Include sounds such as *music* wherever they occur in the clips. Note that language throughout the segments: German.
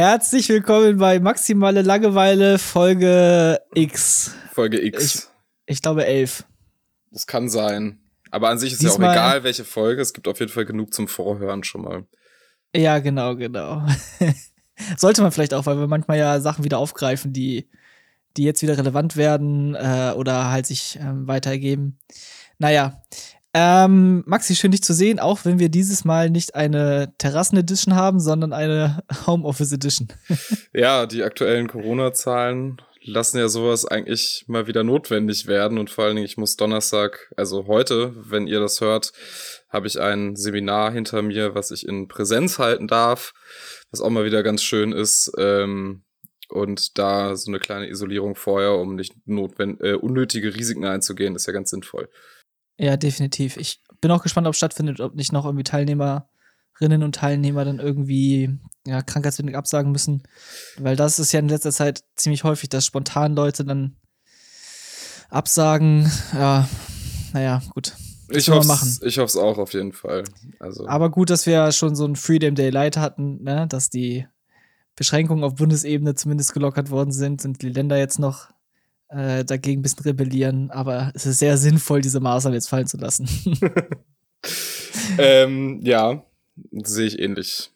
Herzlich willkommen bei Maximale Langeweile Folge X. Folge X. Ich, ich glaube 11. Das kann sein. Aber an sich ist Diesmal- ja auch egal, welche Folge. Es gibt auf jeden Fall genug zum Vorhören schon mal. Ja, genau, genau. *laughs* Sollte man vielleicht auch, weil wir manchmal ja Sachen wieder aufgreifen, die, die jetzt wieder relevant werden äh, oder halt sich ähm, weiter ergeben. Naja. Ähm, Maxi, schön dich zu sehen, auch wenn wir dieses Mal nicht eine Terrassen-Edition haben, sondern eine *laughs* Homeoffice-Edition. *laughs* Ja, die aktuellen Corona-Zahlen lassen ja sowas eigentlich mal wieder notwendig werden. Und vor allen Dingen, ich muss Donnerstag, also heute, wenn ihr das hört, habe ich ein Seminar hinter mir, was ich in Präsenz halten darf, was auch mal wieder ganz schön ist. Ähm, und da so eine kleine Isolierung vorher, um nicht notwend äh, unnötige Risiken einzugehen, ist ja ganz sinnvoll. Ja, definitiv. Ich bin auch gespannt, ob es stattfindet, ob nicht noch irgendwie Teilnehmerinnen und Teilnehmer dann irgendwie ja, krankheitsbedingt absagen müssen. Weil das ist ja in letzter Zeit ziemlich häufig, dass spontan Leute dann absagen. Ja, naja, gut. Ich hoffe ich hoff's auch auf jeden Fall. Also Aber gut, dass wir ja schon so ein Freedom Day Light hatten, ne? dass die Beschränkungen auf Bundesebene zumindest gelockert worden sind und die Länder jetzt noch äh, dagegen ein bisschen rebellieren. Aber es ist sehr sinnvoll, diese Maßnahmen jetzt fallen zu lassen. *laughs* ähm, ja, sehe ich ähnlich.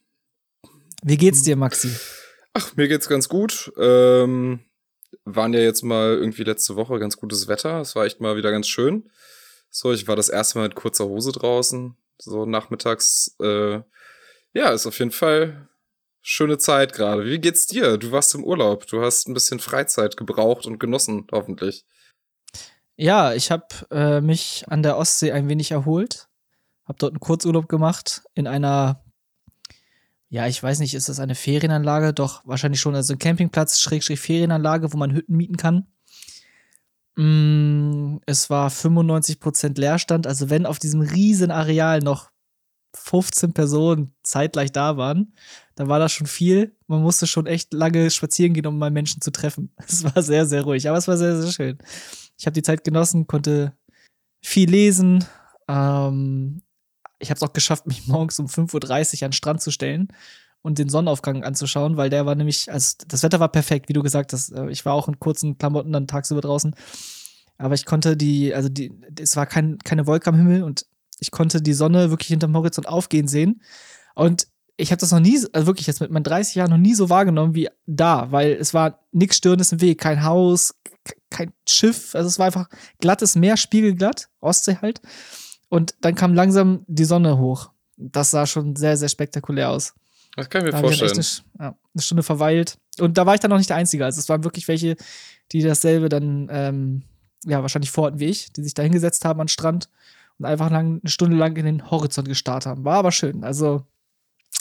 Wie geht's dir, Maxi? Ach, mir geht's ganz gut. Ähm, waren ja jetzt mal irgendwie letzte Woche ganz gutes Wetter. Es war echt mal wieder ganz schön. So, ich war das erste Mal mit kurzer Hose draußen, so nachmittags. Äh, ja, ist auf jeden Fall schöne Zeit gerade. Wie geht's dir? Du warst im Urlaub. Du hast ein bisschen Freizeit gebraucht und genossen, hoffentlich. Ja, ich habe äh, mich an der Ostsee ein wenig erholt. Habe dort einen Kurzurlaub gemacht in einer, ja, ich weiß nicht, ist das eine Ferienanlage? Doch, wahrscheinlich schon. Also ein Campingplatz, Schrägstrich Ferienanlage, wo man Hütten mieten kann. Mm, es war 95% Leerstand. Also wenn auf diesem riesen Areal noch 15 Personen zeitgleich da waren, dann war das schon viel. Man musste schon echt lange spazieren gehen, um mal Menschen zu treffen. *laughs* Es war sehr, sehr ruhig, aber es war sehr, sehr schön. Ich habe die Zeit genossen, konnte viel lesen. Ähm, ich habe es auch geschafft, *laughs* mich morgens um 5.30 Uhr an den Strand zu stellen und den Sonnenaufgang anzuschauen, weil der war nämlich, also das Wetter war perfekt, wie du gesagt hast. Äh, Ich war auch in kurzen Klamotten dann tagsüber draußen. Aber ich konnte die, also die, es war kein, keine Wolke am Himmel und ich konnte die Sonne wirklich hinterm Horizont aufgehen sehen. Und ich habe das noch nie, also wirklich jetzt mit meinen 30 Jahren noch nie so wahrgenommen wie da, weil es war nichts Störendes im Weg, kein Haus, kein Schiff, also es war einfach glattes Meer, spiegelglatt, Ostsee halt. Und dann kam langsam die Sonne hoch. Das sah schon sehr, sehr spektakulär aus. Das kann ich mir Da dann vorstellen. eine, ja, eine Stunde verweilt. Und da war ich dann noch nicht der Einzige. Also es waren wirklich welche, die dasselbe dann, ähm, ja, wahrscheinlich vorhatten wie ich, die sich da hingesetzt haben den Strand und einfach lang, eine Stunde lang in den Horizont gestarrt haben. War aber schön. Also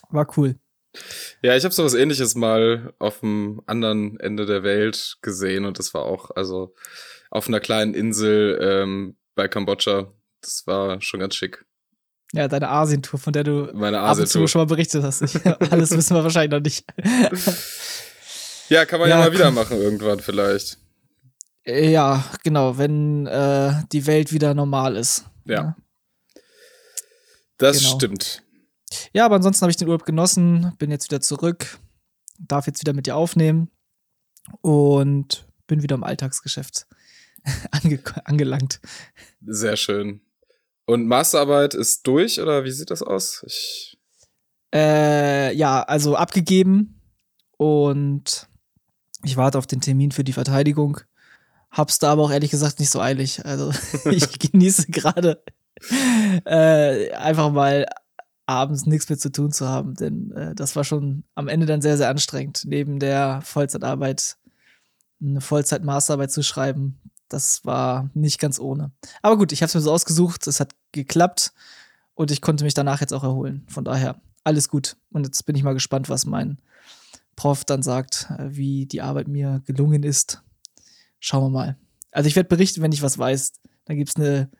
war cool. Ja, ich habe sowas ähnliches mal auf dem anderen Ende der Welt gesehen und das war auch, also auf einer kleinen Insel ähm, bei Kambodscha. Das war schon ganz schick. Ja, deine Asien-Tour, von der du Meine ab und zu Asien-Tour. schon mal berichtet hast. Ich, *laughs* alles wissen wir wahrscheinlich noch nicht. *laughs* Ja, kann man ja, Ja, mal wieder machen irgendwann vielleicht. ja, genau, wenn äh, die Welt wieder normal ist. Ja. Das Genau. stimmt. Ja, aber ansonsten habe ich den Urlaub genossen, bin jetzt wieder zurück, darf jetzt wieder mit dir aufnehmen und bin wieder im Alltagsgeschäft *laughs* ange angelangt. Sehr schön. Und Masterarbeit ist durch oder wie sieht das aus? Ich, Äh, ja, also abgegeben und ich warte auf den Termin für die Verteidigung. Hab's da aber auch ehrlich gesagt nicht so eilig. Also *laughs* ich genieße gerade äh, einfach mal abends nichts mehr zu tun zu haben, denn äh, das war schon am Ende dann sehr, sehr anstrengend, neben der Vollzeitarbeit eine Vollzeit-Masterarbeit zu schreiben. Das war nicht ganz ohne. Aber gut, ich habe es mir so ausgesucht, es hat geklappt und ich konnte mich danach jetzt auch erholen. Von daher alles gut. Und jetzt bin ich mal gespannt, was mein Prof dann sagt, äh, wie die Arbeit mir gelungen ist. Schauen wir mal. Also ich werde berichten, wenn ich was weiß. Dann gibt es eine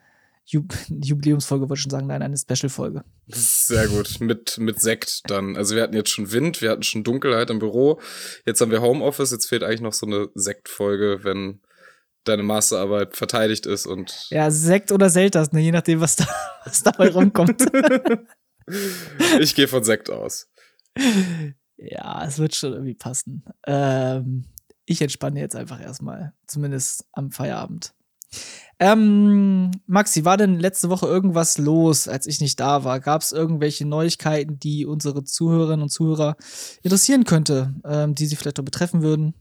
Ju *laughs* Jubiläumsfolge, wollte ich schon sagen, nein, eine Special-Folge. sehr gut. Mit, mit Sekt dann. Also wir hatten jetzt schon Wind, wir hatten schon Dunkelheit im Büro. Jetzt haben wir Homeoffice. Jetzt fehlt eigentlich noch so eine Sektfolge, wenn deine Masterarbeit verteidigt ist und Ja, Sekt oder Selters, ne? je nachdem, was, da, *laughs* was dabei rumkommt. *laughs* ich gehe von Sekt aus. Ja, es wird schon irgendwie passen. Ähm, ich entspanne jetzt einfach erstmal, zumindest am Feierabend. Ähm, Maxi, war denn letzte Woche irgendwas los, als ich nicht da war? Gab es irgendwelche Neuigkeiten, die unsere Zuhörerinnen und Zuhörer interessieren könnte, ähm, die sie vielleicht auch betreffen würden?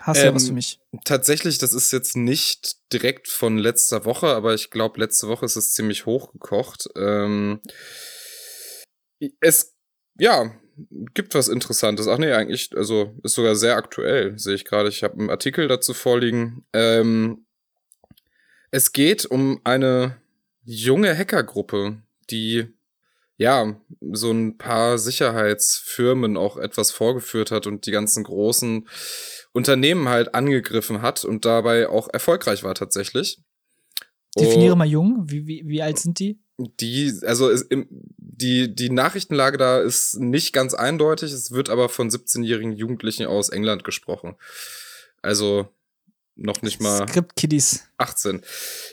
Hast du ähm, ja was für mich? Tatsächlich, das ist jetzt nicht direkt von letzter Woche, aber ich glaube, letzte Woche ist es ziemlich hochgekocht. Ähm, es, ja, gibt was Interessantes. Ach nee, eigentlich, also ist sogar sehr aktuell, sehe ich gerade. Ich habe einen Artikel dazu vorliegen. Ähm, es geht um eine junge Hackergruppe, die ja so ein paar Sicherheitsfirmen auch etwas vorgeführt hat und die ganzen großen Unternehmen halt angegriffen hat und dabei auch erfolgreich war tatsächlich. Definiere oh, mal jung. Wie, wie, wie alt sind die? Die, also im, die, die Nachrichtenlage da ist nicht ganz eindeutig. Es wird aber von 17-jährigen Jugendlichen aus England gesprochen. Also noch nicht mal Script Kiddies 18.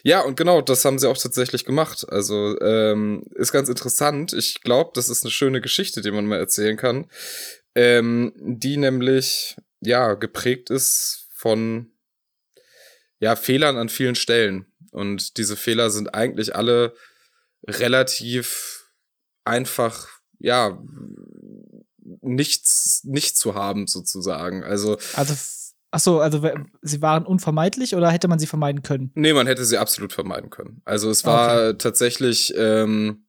Ja, und genau, das haben sie auch tatsächlich gemacht. Also ähm, ist ganz interessant. Ich glaube, das ist eine schöne Geschichte, die man mal erzählen kann. Ähm, die nämlich ja geprägt ist von ja Fehlern an vielen Stellen. Und diese Fehler sind eigentlich alle relativ einfach, ja, nichts, nicht zu haben, sozusagen. Also, also Ach so, also sie waren unvermeidlich oder hätte man sie vermeiden können? Nee, man hätte sie absolut vermeiden können. Also es war okay. tatsächlich, ähm,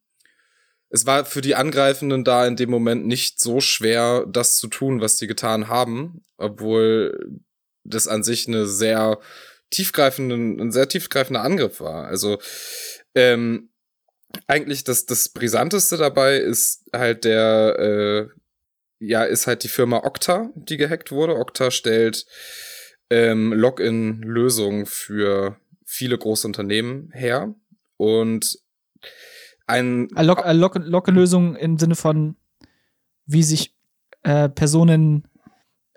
es war für die Angreifenden da in dem Moment nicht so schwer, das zu tun, was sie getan haben, obwohl das an sich eine sehr tiefgreifende, ein sehr tiefgreifender Angriff war. Also ähm, eigentlich das, das Brisanteste dabei ist halt der, äh, ja, ist halt die Firma Okta, die gehackt wurde. Okta stellt ähm, Login-Lösungen für viele große Unternehmen her. Und ein Login-Lösung im Sinne von, wie sich äh, Personen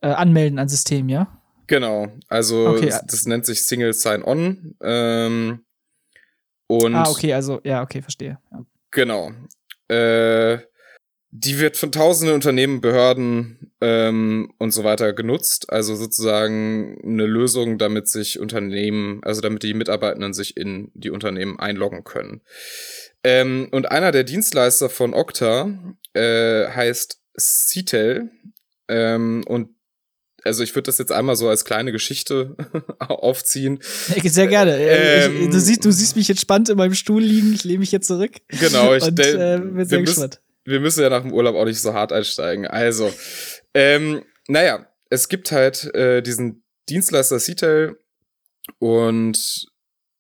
äh, anmelden an System, ja? Genau, also okay. das, das nennt sich Single Sign-On. Ähm, und ah, okay, also, ja, okay, verstehe. Ja. Genau. Äh, die wird von tausenden Unternehmen, Behörden ähm, und so weiter genutzt. Also sozusagen eine Lösung, damit sich Unternehmen, also damit die Mitarbeitenden sich in die Unternehmen einloggen können. Ähm, und einer der Dienstleister von Okta äh, heißt CTEL. Ähm, und also ich würde das jetzt einmal so als kleine Geschichte *laughs* aufziehen. Sehr gerne. Ähm, ich, du, siehst, du siehst mich entspannt in meinem Stuhl liegen, ich lehne mich jetzt zurück. Genau, ich denke, äh, bin sehr gespannt. Wir müssen ja nach dem Urlaub auch nicht so hart einsteigen. Also, ähm, naja, es gibt halt äh, diesen Dienstleister CTEL und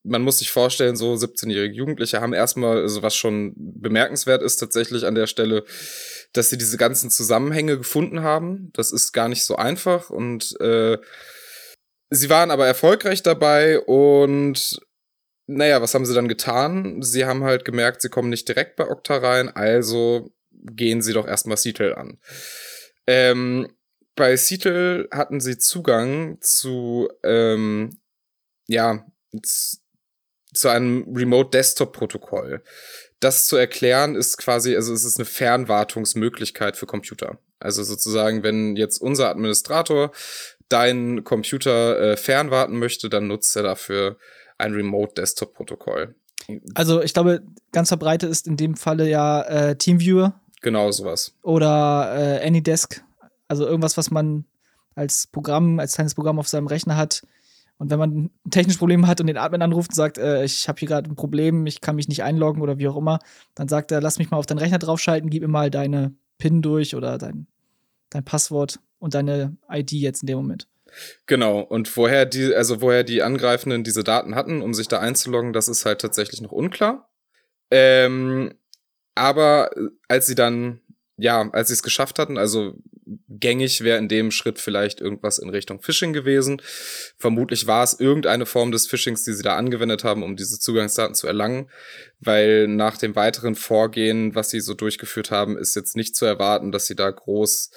man muss sich vorstellen, so 17-jährige Jugendliche haben erstmal, also was schon bemerkenswert ist tatsächlich an der Stelle, dass sie diese ganzen Zusammenhänge gefunden haben. Das ist gar nicht so einfach und äh, sie waren aber erfolgreich dabei und naja, was haben sie dann getan? Sie haben halt gemerkt, sie kommen nicht direkt bei Okta rein, also gehen sie doch erstmal Seattle an. Ähm, bei Seattle hatten sie Zugang zu, ähm, ja, zu einem Remote Desktop Protokoll. Das zu erklären ist quasi, also es ist eine Fernwartungsmöglichkeit für Computer. Also sozusagen, wenn jetzt unser Administrator deinen Computer äh, fernwarten möchte, dann nutzt er dafür ein Remote Desktop Protokoll. Also ich glaube, ganz verbreitet ist in dem Falle ja äh, TeamViewer. Genau sowas. Oder äh, AnyDesk. Also irgendwas, was man als Programm, als kleines Programm auf seinem Rechner hat, und wenn man ein technisches Problem hat und den Admin anruft und sagt, äh, ich habe hier gerade ein Problem, ich kann mich nicht einloggen oder wie auch immer, dann sagt er, lass mich mal auf deinen Rechner draufschalten, gib mir mal deine PIN durch oder dein, dein Passwort und deine ID jetzt in dem Moment. Genau, und woher die, also woher die Angreifenden diese Daten hatten, um sich da einzuloggen, das ist halt tatsächlich noch unklar. Ähm, aber als sie dann, ja, als sie es geschafft hatten, also gängig wäre in dem Schritt vielleicht irgendwas in Richtung Phishing gewesen. Vermutlich war es irgendeine Form des Phishings, die sie da angewendet haben, um diese Zugangsdaten zu erlangen, weil nach dem weiteren Vorgehen, was sie so durchgeführt haben, ist jetzt nicht zu erwarten, dass sie da groß,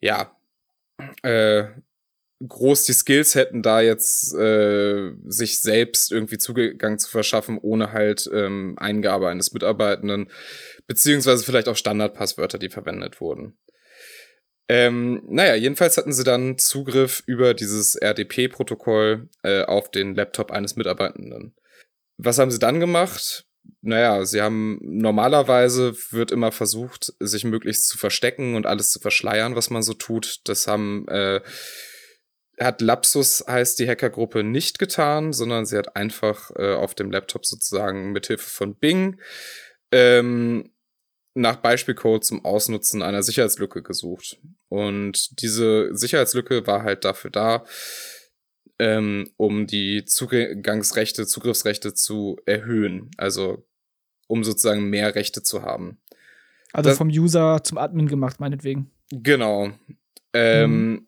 ja, äh, groß die Skills hätten, da jetzt äh, sich selbst irgendwie Zugang zu verschaffen, ohne halt ähm, Eingabe eines Mitarbeitenden, beziehungsweise vielleicht auch Standardpasswörter, die verwendet wurden. Ähm, naja, jedenfalls hatten sie dann Zugriff über dieses RDP-Protokoll äh, auf den Laptop eines Mitarbeitenden. Was haben sie dann gemacht? Naja, sie haben normalerweise wird immer versucht, sich möglichst zu verstecken und alles zu verschleiern, was man so tut. Das haben äh, hat Lapsus heißt die Hackergruppe nicht getan, sondern sie hat einfach äh, auf dem Laptop sozusagen mithilfe von Bing ähm, nach Beispielcode zum Ausnutzen einer Sicherheitslücke gesucht. Und diese Sicherheitslücke war halt dafür da, ähm, um die Zugangsrechte, Zugriffsrechte zu erhöhen. Also um sozusagen mehr Rechte zu haben. Also das, vom User zum Admin gemacht, meinetwegen. Genau. Ähm, mhm.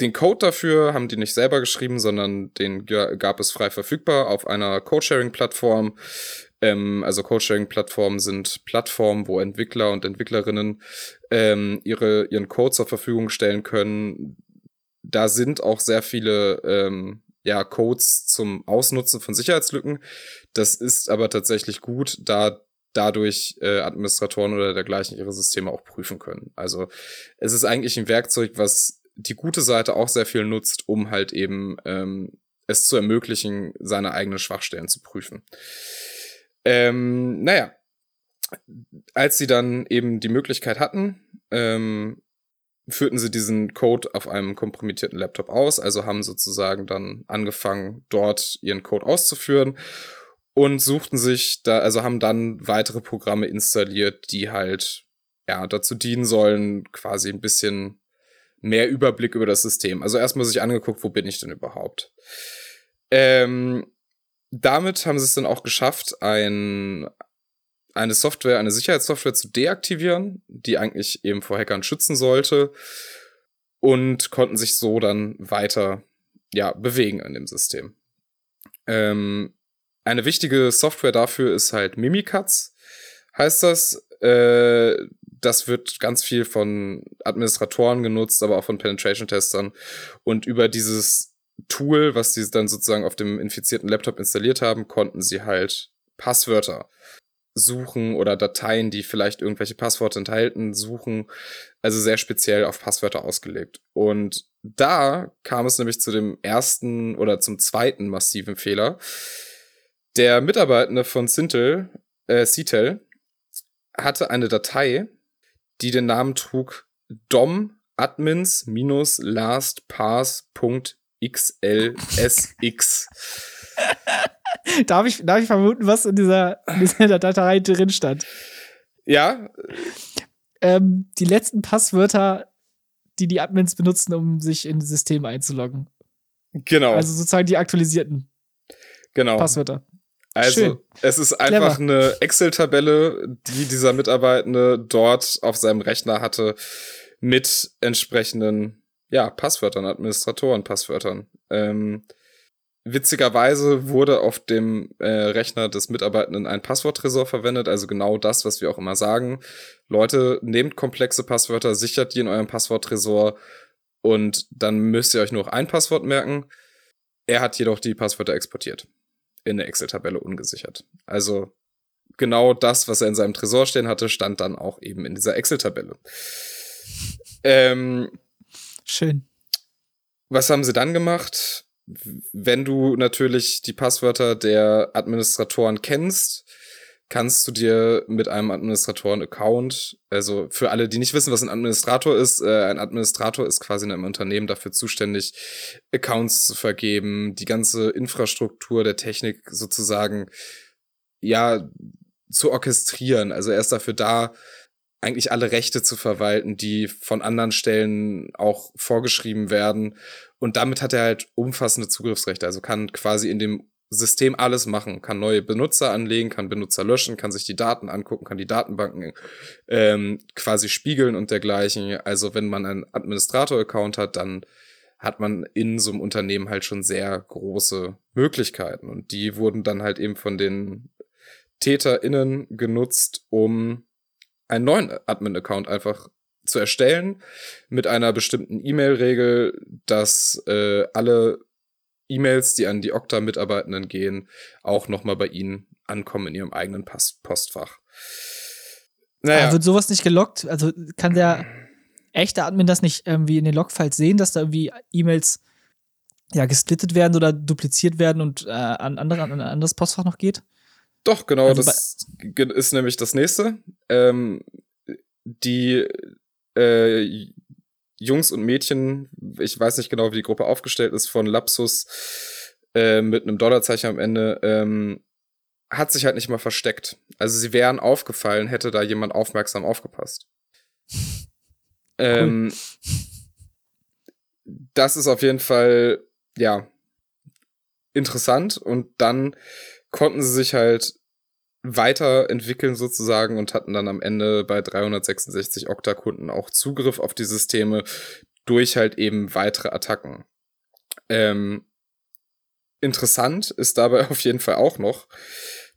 Den Code dafür haben die nicht selber geschrieben, sondern den gab es frei verfügbar auf einer Codesharing-Plattform. Ähm, also Codesharing-Plattformen sind Plattformen, wo Entwickler und Entwicklerinnen ähm, ihre, ihren Code zur Verfügung stellen können. Da sind auch sehr viele ähm, ja, Codes zum Ausnutzen von Sicherheitslücken. Das ist aber tatsächlich gut, da dadurch äh, Administratoren oder dergleichen ihre Systeme auch prüfen können. Also es ist eigentlich ein Werkzeug, was die gute Seite auch sehr viel nutzt, um halt eben ähm, es zu ermöglichen, seine eigenen Schwachstellen zu prüfen. Ähm, naja, als sie dann eben die Möglichkeit hatten, ähm, führten sie diesen Code auf einem kompromittierten Laptop aus, also haben sozusagen dann angefangen, dort ihren Code auszuführen und suchten sich da, also haben dann weitere Programme installiert, die halt ja dazu dienen sollen, quasi ein bisschen mehr Überblick über das System. Also erstmal sich angeguckt, wo bin ich denn überhaupt? Ähm, damit haben sie es dann auch geschafft, ein, eine Software, eine Sicherheitssoftware zu deaktivieren, die eigentlich eben vor Hackern schützen sollte und konnten sich so dann weiter ja, bewegen in dem System. Ähm, eine wichtige Software dafür ist halt Mimikatz, heißt das. Äh, das wird ganz viel von Administratoren genutzt, aber auch von Penetration-Testern. Und über dieses Tool, was sie dann sozusagen auf dem infizierten Laptop installiert haben, konnten sie halt Passwörter suchen oder Dateien, die vielleicht irgendwelche Passworte enthalten, suchen. Also sehr speziell auf Passwörter ausgelegt. Und da kam es nämlich zu dem ersten oder zum zweiten massiven Fehler. Der Mitarbeitende von Sintel, äh, Citel hatte eine Datei, die den Namen trug dom admins-lastpass.xlsx. *laughs* darf, ich, darf ich vermuten, was in dieser, in dieser Datei drin stand? Ja. Ähm, die letzten Passwörter, die die Admins benutzen, um sich in das System einzuloggen. Genau. Also sozusagen die aktualisierten genau. Passwörter. Also Schön. es ist einfach Clever. eine Excel-Tabelle, die dieser Mitarbeitende dort auf seinem Rechner hatte mit entsprechenden ja, Passwörtern, Administratoren, Passwörtern. Ähm, witzigerweise wurde auf dem äh, Rechner des Mitarbeitenden ein Passworttresor verwendet, also genau das, was wir auch immer sagen. Leute, nehmt komplexe Passwörter, sichert die in eurem Passworttresor und dann müsst ihr euch nur noch ein Passwort merken. Er hat jedoch die Passwörter exportiert in der Excel-Tabelle ungesichert. Also genau das, was er in seinem Tresor stehen hatte, stand dann auch eben in dieser Excel-Tabelle. Ähm, Schön. Was haben sie dann gemacht? Wenn du natürlich die Passwörter der Administratoren kennst, kannst du dir mit einem Administratoren-Account, also für alle, die nicht wissen, was ein Administrator ist, äh, ein Administrator ist quasi in einem Unternehmen dafür zuständig, Accounts zu vergeben, die ganze Infrastruktur der Technik sozusagen, ja, zu orchestrieren. Also er ist dafür da, eigentlich alle Rechte zu verwalten, die von anderen Stellen auch vorgeschrieben werden. Und damit hat er halt umfassende Zugriffsrechte. Also kann quasi in dem System alles machen, kann neue Benutzer anlegen, kann Benutzer löschen, kann sich die Daten angucken, kann die Datenbanken ähm, quasi spiegeln und dergleichen. Also wenn man einen Administrator-Account hat, dann hat man in so einem Unternehmen halt schon sehr große Möglichkeiten. Und die wurden dann halt eben von den TäterInnen genutzt, um einen neuen Admin-Account einfach zu erstellen mit einer bestimmten E-Mail-Regel, dass äh, alle E-Mails, die an die Okta-Mitarbeitenden gehen, auch nochmal bei ihnen ankommen in ihrem eigenen Post Postfach. Naja. Aber wird sowas nicht gelockt? Also kann der *clears throat* echte Admin das nicht irgendwie in den Logfiles sehen, dass da irgendwie E-Mails ja gesplittet werden oder dupliziert werden und äh, an, andere, an ein anderes Postfach noch geht? Doch, genau, also das ist nämlich das nächste. Ähm, die äh, Jungs und Mädchen, ich weiß nicht genau, wie die Gruppe aufgestellt ist, von Lapsus äh, mit einem Dollarzeichen am Ende, ähm, hat sich halt nicht mal versteckt. Also sie wären aufgefallen, hätte da jemand aufmerksam aufgepasst. Ähm, das ist auf jeden Fall, ja, interessant und dann konnten sie sich halt weiterentwickeln sozusagen und hatten dann am Ende bei 366 Okta-Kunden auch Zugriff auf die Systeme durch halt eben weitere Attacken. Ähm, interessant ist dabei *laughs* auf jeden Fall auch noch,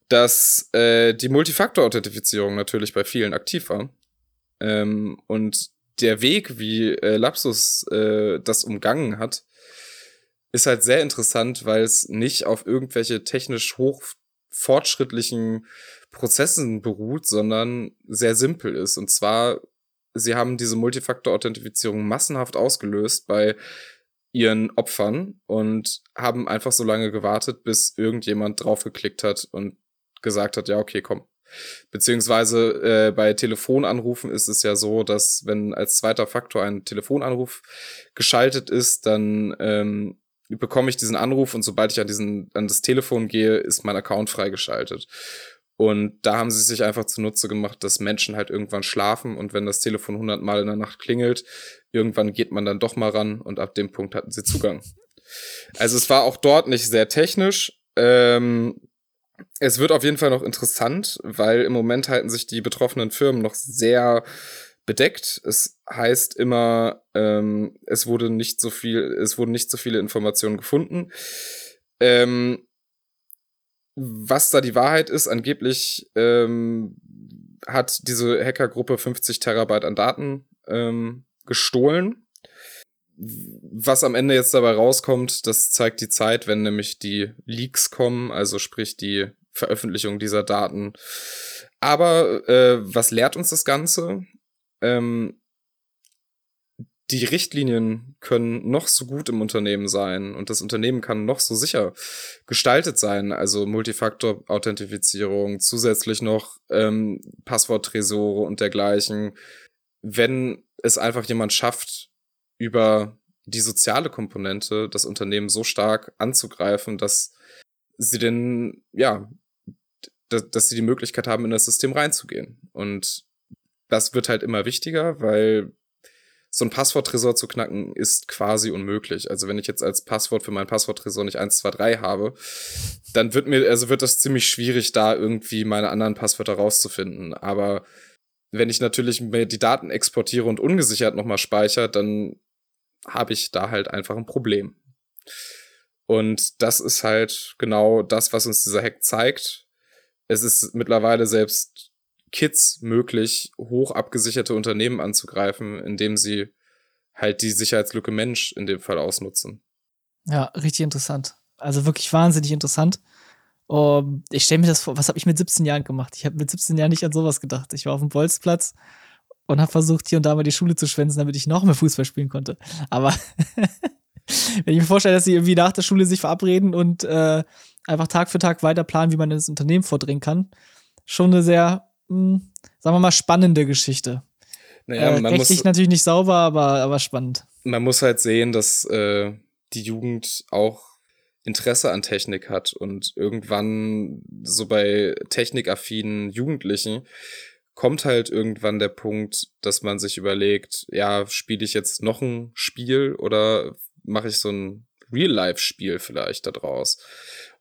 dass äh, die Multifaktor-Authentifizierung natürlich bei vielen aktiv war. Ähm, und der Weg, wie äh, Lapsus äh, das umgangen hat, ist halt sehr interessant, weil es nicht auf irgendwelche technisch hoch fortschrittlichen Prozessen beruht, sondern sehr simpel ist. Und zwar, sie haben diese Multifaktor-Authentifizierung massenhaft ausgelöst bei ihren Opfern und haben einfach so lange gewartet, bis irgendjemand draufgeklickt hat und gesagt hat, ja, okay, komm. Beziehungsweise äh, bei Telefonanrufen ist es ja so, dass wenn als zweiter Faktor ein Telefonanruf geschaltet ist, dann ähm, bekomme ich diesen Anruf und sobald ich an diesen an das Telefon gehe, ist mein Account freigeschaltet. Und da haben sie sich einfach zunutze gemacht, dass Menschen halt irgendwann schlafen und wenn das Telefon 100 Mal in der Nacht klingelt, irgendwann geht man dann doch mal ran und ab dem Punkt hatten sie Zugang. Also es war auch dort nicht sehr technisch. Ähm, es wird auf jeden Fall noch interessant, weil im Moment halten sich die betroffenen Firmen noch sehr bedeckt. Es heißt immer, ähm, es wurde nicht so viel, es wurden nicht so viele Informationen gefunden. Ähm, was da die Wahrheit ist, angeblich ähm, hat diese Hackergruppe 50 Terabyte an Daten ähm, gestohlen. Was am Ende jetzt dabei rauskommt, das zeigt die Zeit, wenn nämlich die Leaks kommen, also sprich die Veröffentlichung dieser Daten. Aber äh, was lehrt uns das Ganze? Ähm, die Richtlinien können noch so gut im Unternehmen sein und das Unternehmen kann noch so sicher gestaltet sein, also Multifaktor-Authentifizierung, zusätzlich noch ähm, Passworttresore und dergleichen. Wenn es einfach jemand schafft, über die soziale Komponente das Unternehmen so stark anzugreifen, dass sie denn, ja, dass sie die Möglichkeit haben, in das System reinzugehen. Und das wird halt immer wichtiger, weil so ein Passworttresor zu knacken ist quasi unmöglich. Also wenn ich jetzt als Passwort für mein Passworttresor nicht 123 habe, dann wird mir, also wird das ziemlich schwierig, da irgendwie meine anderen Passwörter rauszufinden. Aber wenn ich natürlich mir die Daten exportiere und ungesichert nochmal speichere, dann habe ich da halt einfach ein Problem. Und das ist halt genau das, was uns dieser Hack zeigt. Es ist mittlerweile selbst Kids möglich, hoch abgesicherte Unternehmen anzugreifen, indem sie halt die Sicherheitslücke Mensch in dem Fall ausnutzen. Ja, richtig interessant. Also wirklich wahnsinnig interessant. Um, ich stelle mir das vor, was habe ich mit 17 Jahren gemacht? Ich habe mit 17 Jahren nicht an sowas gedacht. Ich war auf dem Bolzplatz und habe versucht, hier und da mal die Schule zu schwänzen, damit ich noch mehr Fußball spielen konnte. Aber *laughs* wenn ich mir vorstelle, dass sie irgendwie nach der Schule sich verabreden und äh, einfach Tag für Tag weiter planen, wie man ins Unternehmen vordringen kann, schon eine sehr mh, hm, sagen wir mal, spannende Geschichte. Naja, äh, man rechtlich muss, natürlich nicht sauber, aber, aber spannend. Man muss halt sehen, dass äh, die Jugend auch Interesse an Technik hat und irgendwann so bei technikaffinen Jugendlichen kommt halt irgendwann der Punkt, dass man sich überlegt, ja, spiele ich jetzt noch ein Spiel oder mache ich so ein Real-Life-Spiel vielleicht da draus?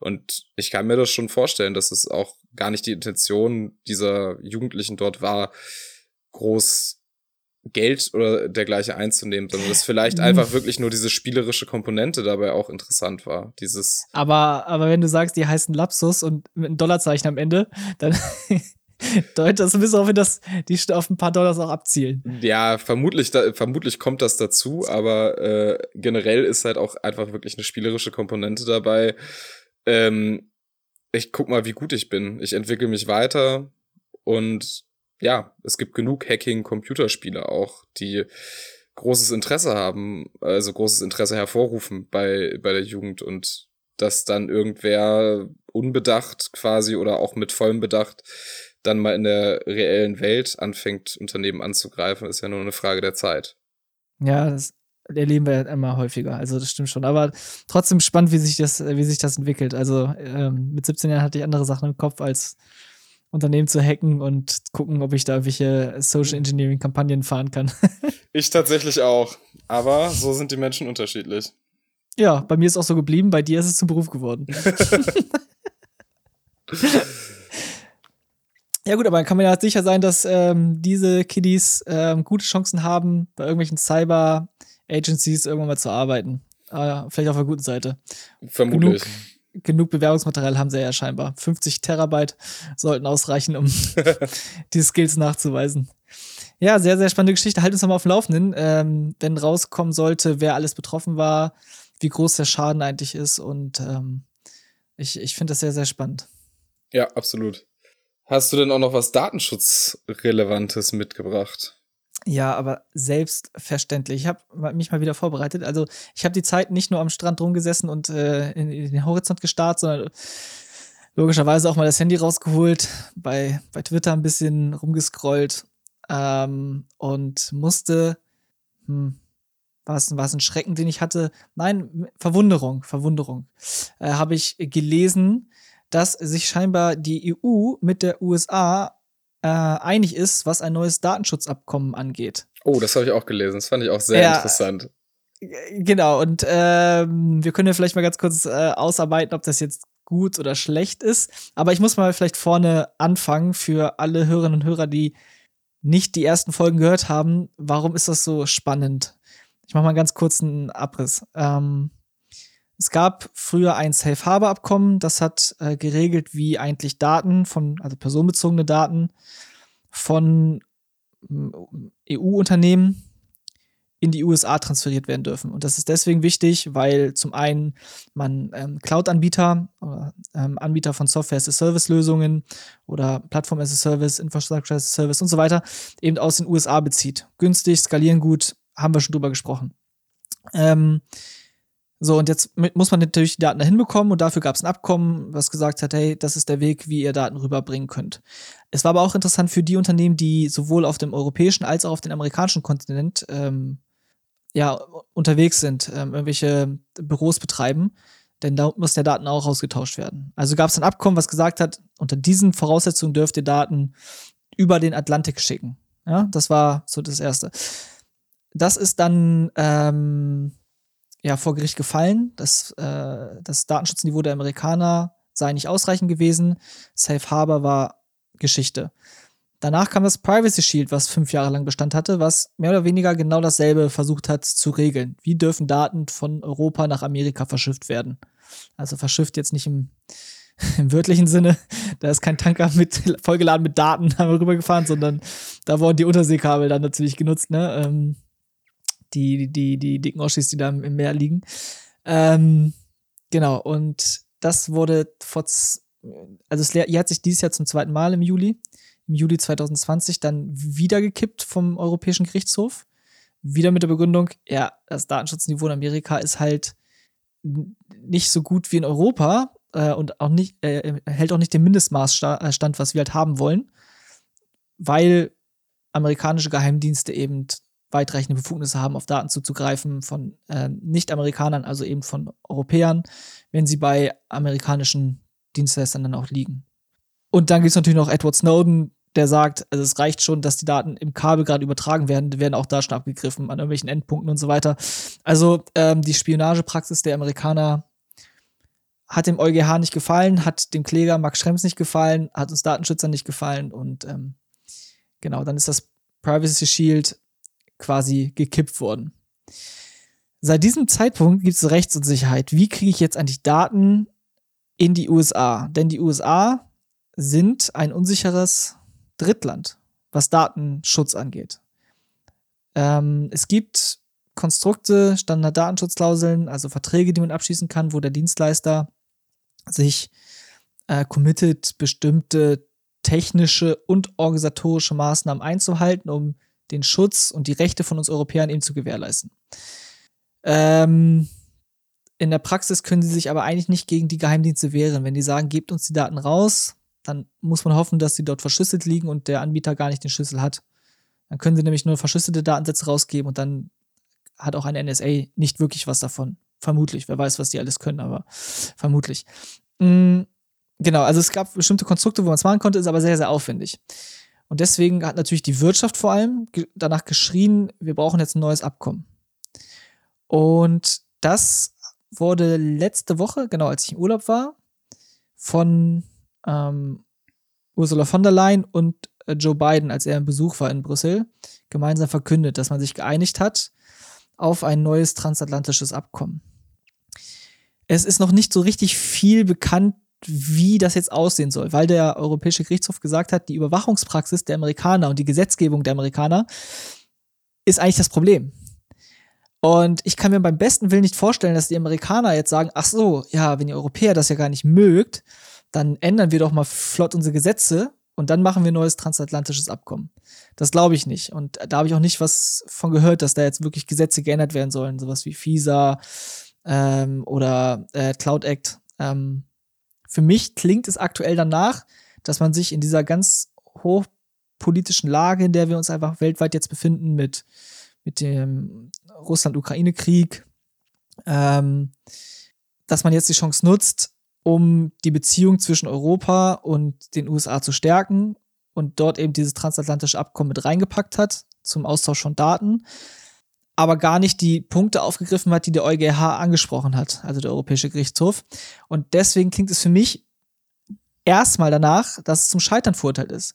Und ich kann mir das schon vorstellen, dass es auch gar nicht die Intention dieser Jugendlichen dort war, groß Geld oder dergleichen einzunehmen, sondern dass vielleicht einfach wirklich nur diese spielerische Komponente dabei auch interessant war. Dieses. Aber, aber wenn du sagst, die heißen Lapsus und mit einem Dollarzeichen am Ende, dann *laughs* deutet das ein bisschen auf, dass die auf ein paar Dollars auch abzielen. Ja, vermutlich, da, vermutlich kommt das dazu, aber äh, generell ist halt auch einfach wirklich eine spielerische Komponente dabei. Ähm, ich guck mal, wie gut ich bin. Ich entwickle mich weiter und ja, es gibt genug Hacking-Computerspiele auch, die großes Interesse haben, also großes Interesse hervorrufen bei, bei der Jugend und dass dann irgendwer unbedacht quasi oder auch mit vollem Bedacht dann mal in der reellen Welt anfängt, Unternehmen anzugreifen, ist ja nur eine Frage der Zeit. Ja, das erleben wir ja immer häufiger. Also das stimmt schon. Aber trotzdem spannend, wie sich das, wie sich das entwickelt. Also ähm, mit 17 Jahren hatte ich andere Sachen im Kopf, als Unternehmen zu hacken und gucken, ob ich da welche Social Engineering Kampagnen fahren kann. *laughs* ich tatsächlich auch. Aber so sind die Menschen unterschiedlich. Ja, bei mir ist auch so geblieben, bei dir ist es zum Beruf geworden. *laughs* ja, gut, aber dann kann man ja sicher sein, dass ähm, diese Kiddies ähm, gute Chancen haben, bei irgendwelchen Cyber-Agencies irgendwann mal zu arbeiten. Äh, vielleicht auf der guten Seite. Vermutlich. Genug, genug Bewerbungsmaterial haben sie ja scheinbar. 50 Terabyte sollten ausreichen, um *laughs* die Skills nachzuweisen. Ja, sehr, sehr spannende Geschichte. Halt uns nochmal auf dem Laufenden, ähm, wenn rauskommen sollte, wer alles betroffen war, wie groß der Schaden eigentlich ist. Und ähm, ich, ich finde das sehr, sehr spannend. Ja, absolut. Hast du denn auch noch was Datenschutzrelevantes mitgebracht? Ja, aber selbstverständlich. Ich habe mich mal wieder vorbereitet. Also ich habe die Zeit nicht nur am Strand rumgesessen und äh, in, in, den Horizont gestarrt, sondern logischerweise auch mal das Handy rausgeholt, bei, bei Twitter ein bisschen rumgescrollt ähm, und musste, hm, war es, war es ein Schrecken, den ich hatte? Nein, Verwunderung, Verwunderung. Äh, habe ich gelesen, dass sich scheinbar die EU mit der USA äh, einig ist, was ein neues Datenschutzabkommen angeht. Oh, das habe ich auch gelesen. Das fand ich auch sehr ja, interessant. Genau, und ähm, wir können ja vielleicht mal ganz kurz äh, ausarbeiten, ob das jetzt gut oder schlecht ist. Aber ich muss mal vielleicht vorne anfangen für alle Hörerinnen und Hörer, die nicht die ersten Folgen gehört haben. Warum ist das so spannend? Ich mache mal einen ganz kurzen Abriss. Ähm, es gab früher ein Safe Harbor Abkommen, das hat äh, geregelt, wie eigentlich Daten von, also personenbezogene Daten von äh, EU-Unternehmen in die USA transferiert werden dürfen. Und das ist deswegen wichtig, weil zum einen man ähm, Cloud-Anbieter oder ähm, Anbieter von Software-as-a-Service-Lösungen oder Plattform-as-a-Service, Infrastructure-as-a-Service und so weiter eben aus den USA bezieht. Günstig, skalieren gut, haben wir schon drüber gesprochen. Ähm, so, und jetzt muss man natürlich die Daten dahin bekommen und dafür gab es ein Abkommen, was gesagt hat, hey, das ist der Weg, wie ihr Daten rüberbringen könnt. Es war aber auch interessant für die Unternehmen, die sowohl auf dem europäischen als auch auf dem amerikanischen Kontinent ähm, ja, unterwegs sind, ähm, irgendwelche Büros betreiben, denn da muss der Daten auch ausgetauscht werden. Also gab es ein Abkommen, was gesagt hat, unter diesen Voraussetzungen dürft ihr Daten über den Atlantik schicken. Ja, das war so das Erste das ist dann ähm, ja vor Gericht gefallen. Das, äh, das Datenschutzniveau der Amerikaner sei nicht ausreichend gewesen. Safe Harbor war Geschichte. Danach kam das Privacy Shield, was fünf Jahre lang Bestand hatte, was mehr oder weniger genau dasselbe versucht hat zu regeln. Wie dürfen Daten von Europa nach Amerika verschifft werden? Also verschifft jetzt nicht im, *laughs* im wörtlichen Sinne. Da ist kein Tanker mit vollgeladen mit Daten *laughs* rübergefahren, sondern da wurden die Unterseekabel dann natürlich genutzt. Ne? Ähm, die, die, die dicken Oschis, die da im Meer liegen. Ähm, genau, und das wurde vor, also es jährt sich dieses Jahr zum zweiten Mal im Juli, im Juli 2020 dann wieder gekippt vom Europäischen Gerichtshof. Wieder mit der Begründung, ja, das Datenschutzniveau in Amerika ist halt nicht so gut wie in Europa äh, und auch nicht, äh, hält auch nicht den Mindestmaßstand, äh, was wir halt haben wollen, weil amerikanische Geheimdienste eben weitreichende Befugnisse haben, auf Daten zuzugreifen von äh, Nicht-Amerikanern, also eben von Europäern, wenn sie bei amerikanischen Dienstleistern dann auch liegen. Und dann gibt es natürlich noch Edward Snowden, der sagt, also es reicht schon, dass die Daten im Kabel gerade übertragen werden, die werden auch da schon abgegriffen an irgendwelchen Endpunkten und so weiter. Also ähm, die Spionagepraxis der Amerikaner hat dem EuGH nicht gefallen, hat dem Kläger Max Schrems nicht gefallen, hat uns Datenschützern nicht gefallen und ähm, genau, dann ist das Privacy Shield quasi gekippt worden. Seit diesem Zeitpunkt gibt es Rechtsunsicherheit. Wie kriege ich jetzt eigentlich Daten in die USA? Denn die USA sind ein unsicheres Drittland, was Datenschutz angeht. Ähm, es gibt Konstrukte, Standarddatenschutzklauseln, also Verträge, die man abschließen kann, wo der Dienstleister sich äh, committet, bestimmte technische und organisatorische Maßnahmen einzuhalten, um den Schutz und die Rechte von uns Europäern eben zu gewährleisten. Ähm, in der Praxis können sie sich aber eigentlich nicht gegen die Geheimdienste wehren. Wenn die sagen, gebt uns die Daten raus, dann muss man hoffen, dass sie dort verschlüsselt liegen und der Anbieter gar nicht den Schlüssel hat. Dann können sie nämlich nur verschlüsselte Datensätze rausgeben und dann hat auch eine NSA nicht wirklich was davon. Vermutlich. Wer weiß, was die alles können, aber vermutlich. Mhm, genau, also es gab bestimmte Konstrukte, wo man es machen konnte, ist aber sehr, sehr aufwendig. Und deswegen hat natürlich die Wirtschaft vor allem danach geschrien, wir brauchen jetzt ein neues Abkommen. Und das wurde letzte Woche, genau als ich im Urlaub war, von ähm, Ursula von der Leyen und äh, Joe Biden, als er im Besuch war in Brüssel, gemeinsam verkündet, dass man sich geeinigt hat auf ein neues transatlantisches Abkommen. Es ist noch nicht so richtig viel bekannt, wie das jetzt aussehen soll, weil der Europäische Gerichtshof gesagt hat, die Überwachungspraxis der Amerikaner und die Gesetzgebung der Amerikaner ist eigentlich das Problem. Und ich kann mir beim besten Willen nicht vorstellen, dass die Amerikaner jetzt sagen, ach so, ja, wenn ihr Europäer das ja gar nicht mögt, dann ändern wir doch mal flott unsere Gesetze und dann machen wir ein neues transatlantisches Abkommen. Das glaube ich nicht. Und da habe ich auch nicht was von gehört, dass da jetzt wirklich Gesetze geändert werden sollen, sowas wie FISA ähm, oder äh, Cloud Act. Ähm, für mich klingt es aktuell danach, dass man sich in dieser ganz hochpolitischen Lage, in der wir uns einfach weltweit jetzt befinden, mit, mit dem Russland-Ukraine-Krieg, ähm, dass man jetzt die Chance nutzt, um die Beziehung zwischen Europa und den USA zu stärken und dort eben dieses transatlantische Abkommen mit reingepackt hat zum Austausch von Daten, aber gar nicht die Punkte aufgegriffen hat, die der EuGH angesprochen hat, also der Europäische Gerichtshof. Und deswegen klingt es für mich erstmal danach, dass es zum Scheitern verurteilt ist.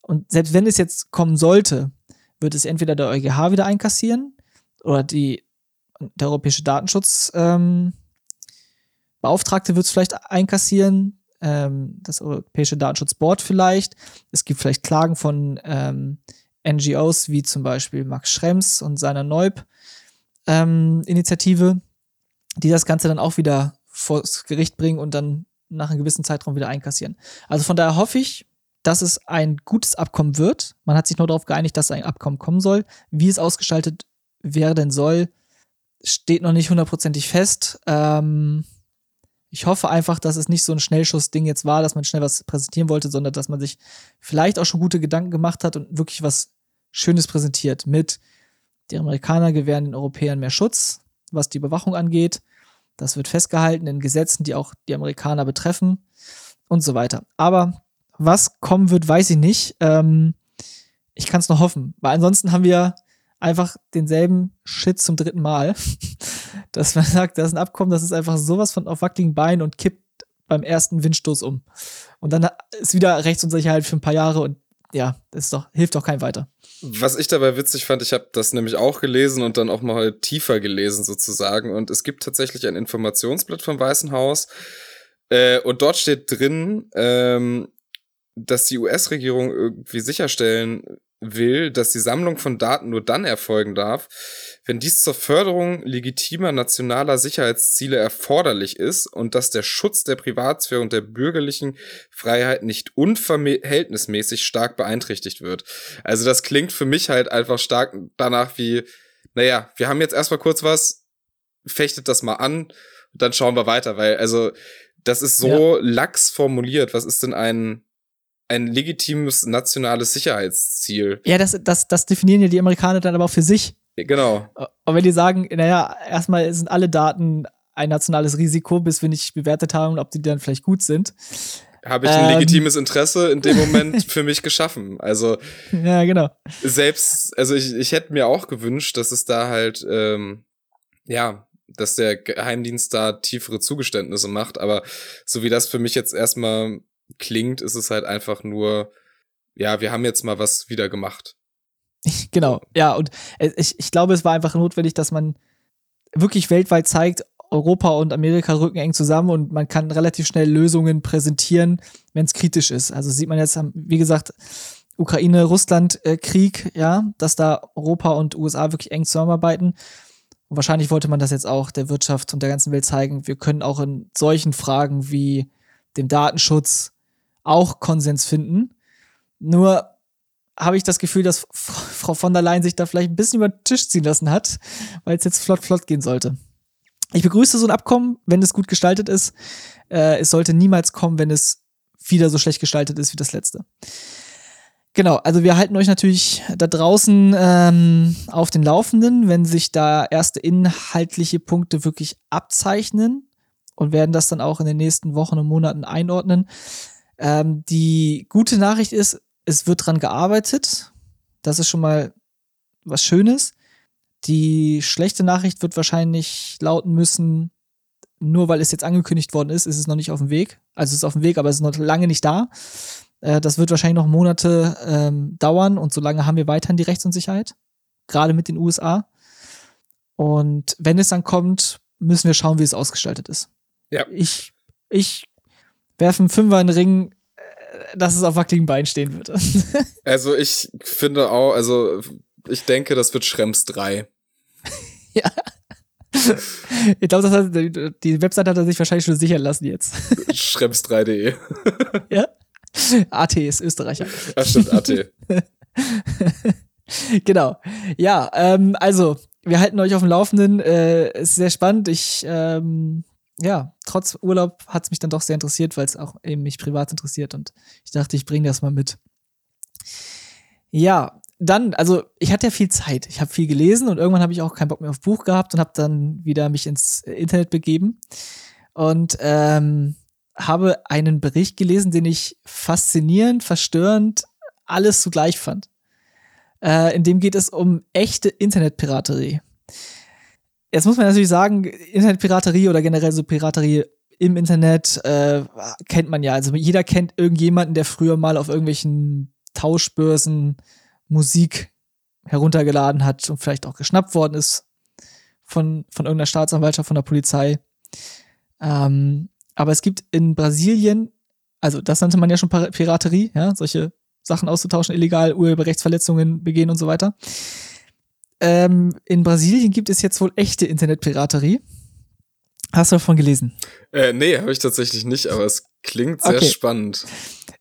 Und selbst wenn es jetzt kommen sollte, wird es entweder der EuGH wieder einkassieren oder die, der Europäische Datenschutz ähm, wird es vielleicht einkassieren, ähm, das Europäische Datenschutzboard vielleicht. Es gibt vielleicht Klagen von ähm, NGOs wie zum Beispiel Max Schrems und seiner Neub-Initiative, ähm, die das Ganze dann auch wieder vors Gericht bringen und dann nach einem gewissen Zeitraum wieder einkassieren. Also von daher hoffe ich, dass es ein gutes Abkommen wird. Man hat sich nur darauf geeinigt, dass ein Abkommen kommen soll. Wie es ausgestaltet werden soll, steht noch nicht hundertprozentig fest. Ähm, ich hoffe einfach, dass es nicht so ein Schnellschuss-Ding jetzt war, dass man schnell was präsentieren wollte, sondern dass man sich vielleicht auch schon gute Gedanken gemacht hat und wirklich was Schönes präsentiert mit, die Amerikaner gewähren den Europäern mehr Schutz, was die Überwachung angeht. Das wird festgehalten in Gesetzen, die auch die Amerikaner betreffen und so weiter. Aber was kommen wird, weiß ich nicht. Ähm, ich kann es noch hoffen, weil ansonsten haben wir einfach denselben Shit zum dritten Mal. *laughs* Dass man *laughs* sagt, das ist ein Abkommen, das ist einfach sowas von auf wackeligen Beinen und kippt beim ersten Windstoß um. Und dann ist wieder Rechtsunsicherheit für ein paar Jahre und ja, ist doch, hilft doch kein weiter. Was ich dabei witzig fand, ich habe das nämlich auch gelesen und dann auch mal tiefer gelesen sozusagen. Und es gibt tatsächlich ein Informationsblatt vom Weißen Haus. Äh, und dort steht drin, ähm, dass die US-Regierung irgendwie sicherstellen will, dass die Sammlung von Daten nur dann erfolgen darf, wenn dies zur Förderung legitimer nationaler Sicherheitsziele erforderlich ist und dass der Schutz der Privatsphäre und der bürgerlichen Freiheit nicht unverhältnismäßig stark beeinträchtigt wird. Also das klingt für mich halt einfach stark danach wie, naja, wir haben jetzt erstmal kurz was, fechtet das mal an, dann schauen wir weiter, weil also das ist so ja. lax formuliert. Was ist denn ein ein legitimes nationales Sicherheitsziel. Ja, das, das, das definieren ja die Amerikaner dann aber auch für sich. Genau. Und wenn die sagen, naja, erstmal sind alle Daten ein nationales Risiko, bis wir nicht bewertet haben, ob die dann vielleicht gut sind. Habe ich ein ähm, legitimes Interesse in dem Moment *laughs* für mich geschaffen. Also ja, genau. Selbst, also ich, ich hätte mir auch gewünscht, dass es da halt, ähm, ja, dass der Geheimdienst da tiefere Zugeständnisse macht, aber so wie das für mich jetzt erstmal klingt, ist es halt einfach nur, ja, wir haben jetzt mal was wieder gemacht. *laughs* Genau, ja, und ich, ich glaube, es war einfach notwendig, dass man wirklich weltweit zeigt, Europa und Amerika rücken eng zusammen und man kann relativ schnell Lösungen präsentieren, wenn es kritisch ist. Also sieht man jetzt, wie gesagt, Ukraine-Russland-Krieg, äh, ja, dass da Europa und USA wirklich eng zusammenarbeiten. Und wahrscheinlich wollte man das jetzt auch der Wirtschaft und der ganzen Welt zeigen. Wir können auch in solchen Fragen wie dem Datenschutz auch Konsens finden. Nur habe ich das Gefühl, dass Frau von der Leyen sich da vielleicht ein bisschen über den Tisch ziehen lassen hat, weil es jetzt flott, flott gehen sollte. Ich begrüße so ein Abkommen, wenn es gut gestaltet ist. Äh, es sollte niemals kommen, wenn es wieder so schlecht gestaltet ist wie das letzte. Genau, also wir halten euch natürlich da draußen ähm, auf den Laufenden, wenn sich da erste inhaltliche Punkte wirklich abzeichnen und werden das dann auch in den nächsten Wochen und Monaten einordnen. Ähm, die gute Nachricht ist, es wird dran gearbeitet. Das ist schon mal was Schönes. Die schlechte Nachricht wird wahrscheinlich lauten müssen, nur weil es jetzt angekündigt worden ist, ist es noch nicht auf dem Weg. Also es ist auf dem Weg, aber es ist noch lange nicht da. Äh, das wird wahrscheinlich noch Monate ähm, dauern und solange haben wir weiterhin die Rechtsunsicherheit, gerade mit den USA. Und wenn es dann kommt, müssen wir schauen, wie es ausgestaltet ist. Ja. Ich, ich werfe einen Fünfer in den Ring, äh, dass es auf wackeligen Beinen stehen wird. *laughs* also ich finde auch, also ich denke, das wird Schrems 3. *laughs* ja. Ich glaube, die Website hat er sich wahrscheinlich schon sichern lassen jetzt. *laughs* Schrems3.de. ja. AT ist Österreicher. Ach stimmt, AT. genau. Ja, ähm, also, wir halten euch auf dem Laufenden. Äh, ist sehr spannend. Ich, ähm, ja, trotz Urlaub hat es mich dann doch sehr interessiert, weil es auch eben mich privat interessiert und ich dachte, ich bringe das mal mit. Ja, dann, also ich hatte ja viel Zeit. Ich habe viel gelesen und irgendwann habe ich auch keinen Bock mehr auf Buch gehabt und habe dann wieder mich ins Internet begeben. Und ähm, habe einen Bericht gelesen, den ich faszinierend, verstörend, alles zugleich fand. Äh, in dem geht es um echte Internetpiraterie. Jetzt muss man natürlich sagen, Internetpiraterie oder generell so Piraterie im Internet äh, kennt man ja. Also jeder kennt irgendjemanden, der früher mal auf irgendwelchen Tauschbörsen Musik heruntergeladen hat und vielleicht auch geschnappt worden ist von, von irgendeiner Staatsanwaltschaft, von der Polizei. Ähm, aber es gibt in Brasilien, also das nannte man ja schon Piraterie, ja, solche Sachen auszutauschen, illegal, Urheberrechtsverletzungen begehen und so weiter. Ähm, in Brasilien gibt es jetzt wohl echte Internetpiraterie. Hast du davon gelesen? Äh, nee, habe ich tatsächlich nicht, aber es klingt sehr okay. spannend.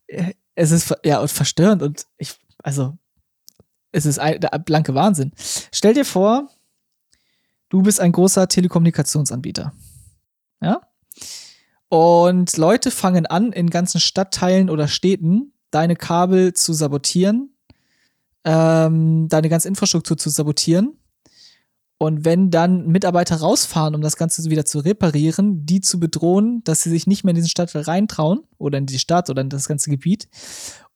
Äh, es ist ja und verstörend und ich, also, es ist ein, der blanke Wahnsinn. Stell dir vor, du bist ein großer Telekommunikationsanbieter. Ja? Und Leute fangen an, in ganzen Stadtteilen oder Städten deine Kabel zu sabotieren, ähm, deine ganze Infrastruktur zu sabotieren. Und wenn dann Mitarbeiter rausfahren, um das Ganze wieder zu reparieren, die zu bedrohen, dass sie sich nicht mehr in diesen Stadtteil reintrauen oder in die Stadt oder in das ganze Gebiet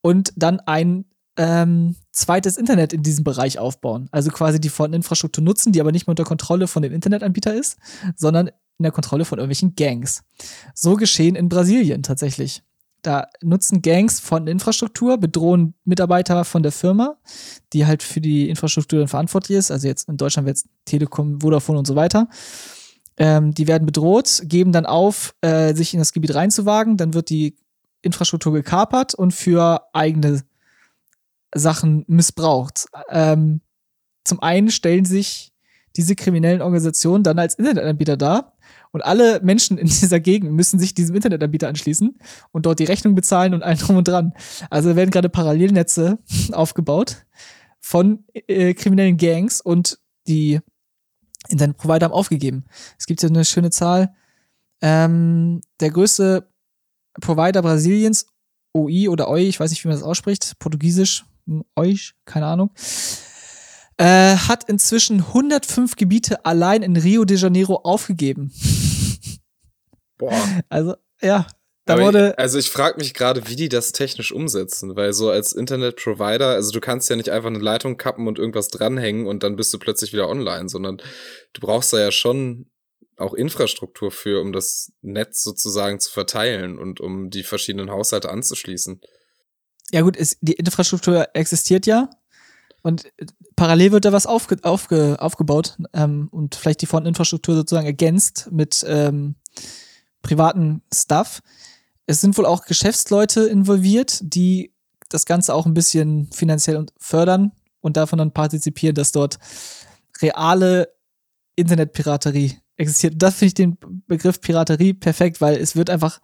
und dann ein ähm, zweites Internet in diesem Bereich aufbauen. Also quasi die vorhandene Infrastruktur nutzen, die aber nicht mehr unter Kontrolle von dem Internetanbieter ist, sondern in der Kontrolle von irgendwelchen Gangs. So geschehen in Brasilien tatsächlich. Da nutzen Gangs von Infrastruktur, bedrohen Mitarbeiter von der Firma, die halt für die Infrastruktur dann verantwortlich ist. Also jetzt in Deutschland wird es Telekom, Vodafone und so weiter. Ähm, die werden bedroht, geben dann auf, äh, sich in das Gebiet reinzuwagen. Dann wird die Infrastruktur gekapert und für eigene Sachen missbraucht. Ähm, zum einen stellen sich diese kriminellen Organisationen dann als Internetanbieter dar, und alle Menschen in *laughs* dieser Gegend müssen sich diesem Internetanbieter anschließen und dort die Rechnung bezahlen und allen drum und dran. Also werden gerade Parallelnetze *laughs* aufgebaut von äh, kriminellen Gangs und die Internetprovider haben aufgegeben. Es gibt ja eine schöne Zahl. Ähm, der größte Provider Brasiliens, OI oder OI, ich weiß nicht, wie man das ausspricht, Portugiesisch, euch, keine Ahnung, äh, hat inzwischen 105 Gebiete allein in Rio de Janeiro aufgegeben. *laughs* *laughs* Boah. Also, ja. Da wurde also ich frage mich gerade, wie die das technisch umsetzen, weil so als Internetprovider, also du kannst ja nicht einfach eine Leitung kappen und irgendwas dranhängen und dann bist du plötzlich wieder online, sondern du brauchst da ja schon auch Infrastruktur für, um das Netz sozusagen zu verteilen und um die verschiedenen Haushalte anzuschließen. Ja gut, ist, die Infrastruktur existiert ja, und äh, parallel wird da was aufge, aufge, aufgebaut ähm, und vielleicht die Frontinfrastruktur sozusagen ergänzt mit ähm, privaten Stuff. Es sind wohl auch Geschäftsleute involviert, die das Ganze auch ein bisschen finanziell fördern und davon dann partizipieren, dass dort reale Internetpiraterie existiert. Das finde ich den Begriff Piraterie perfekt, weil es wird einfach,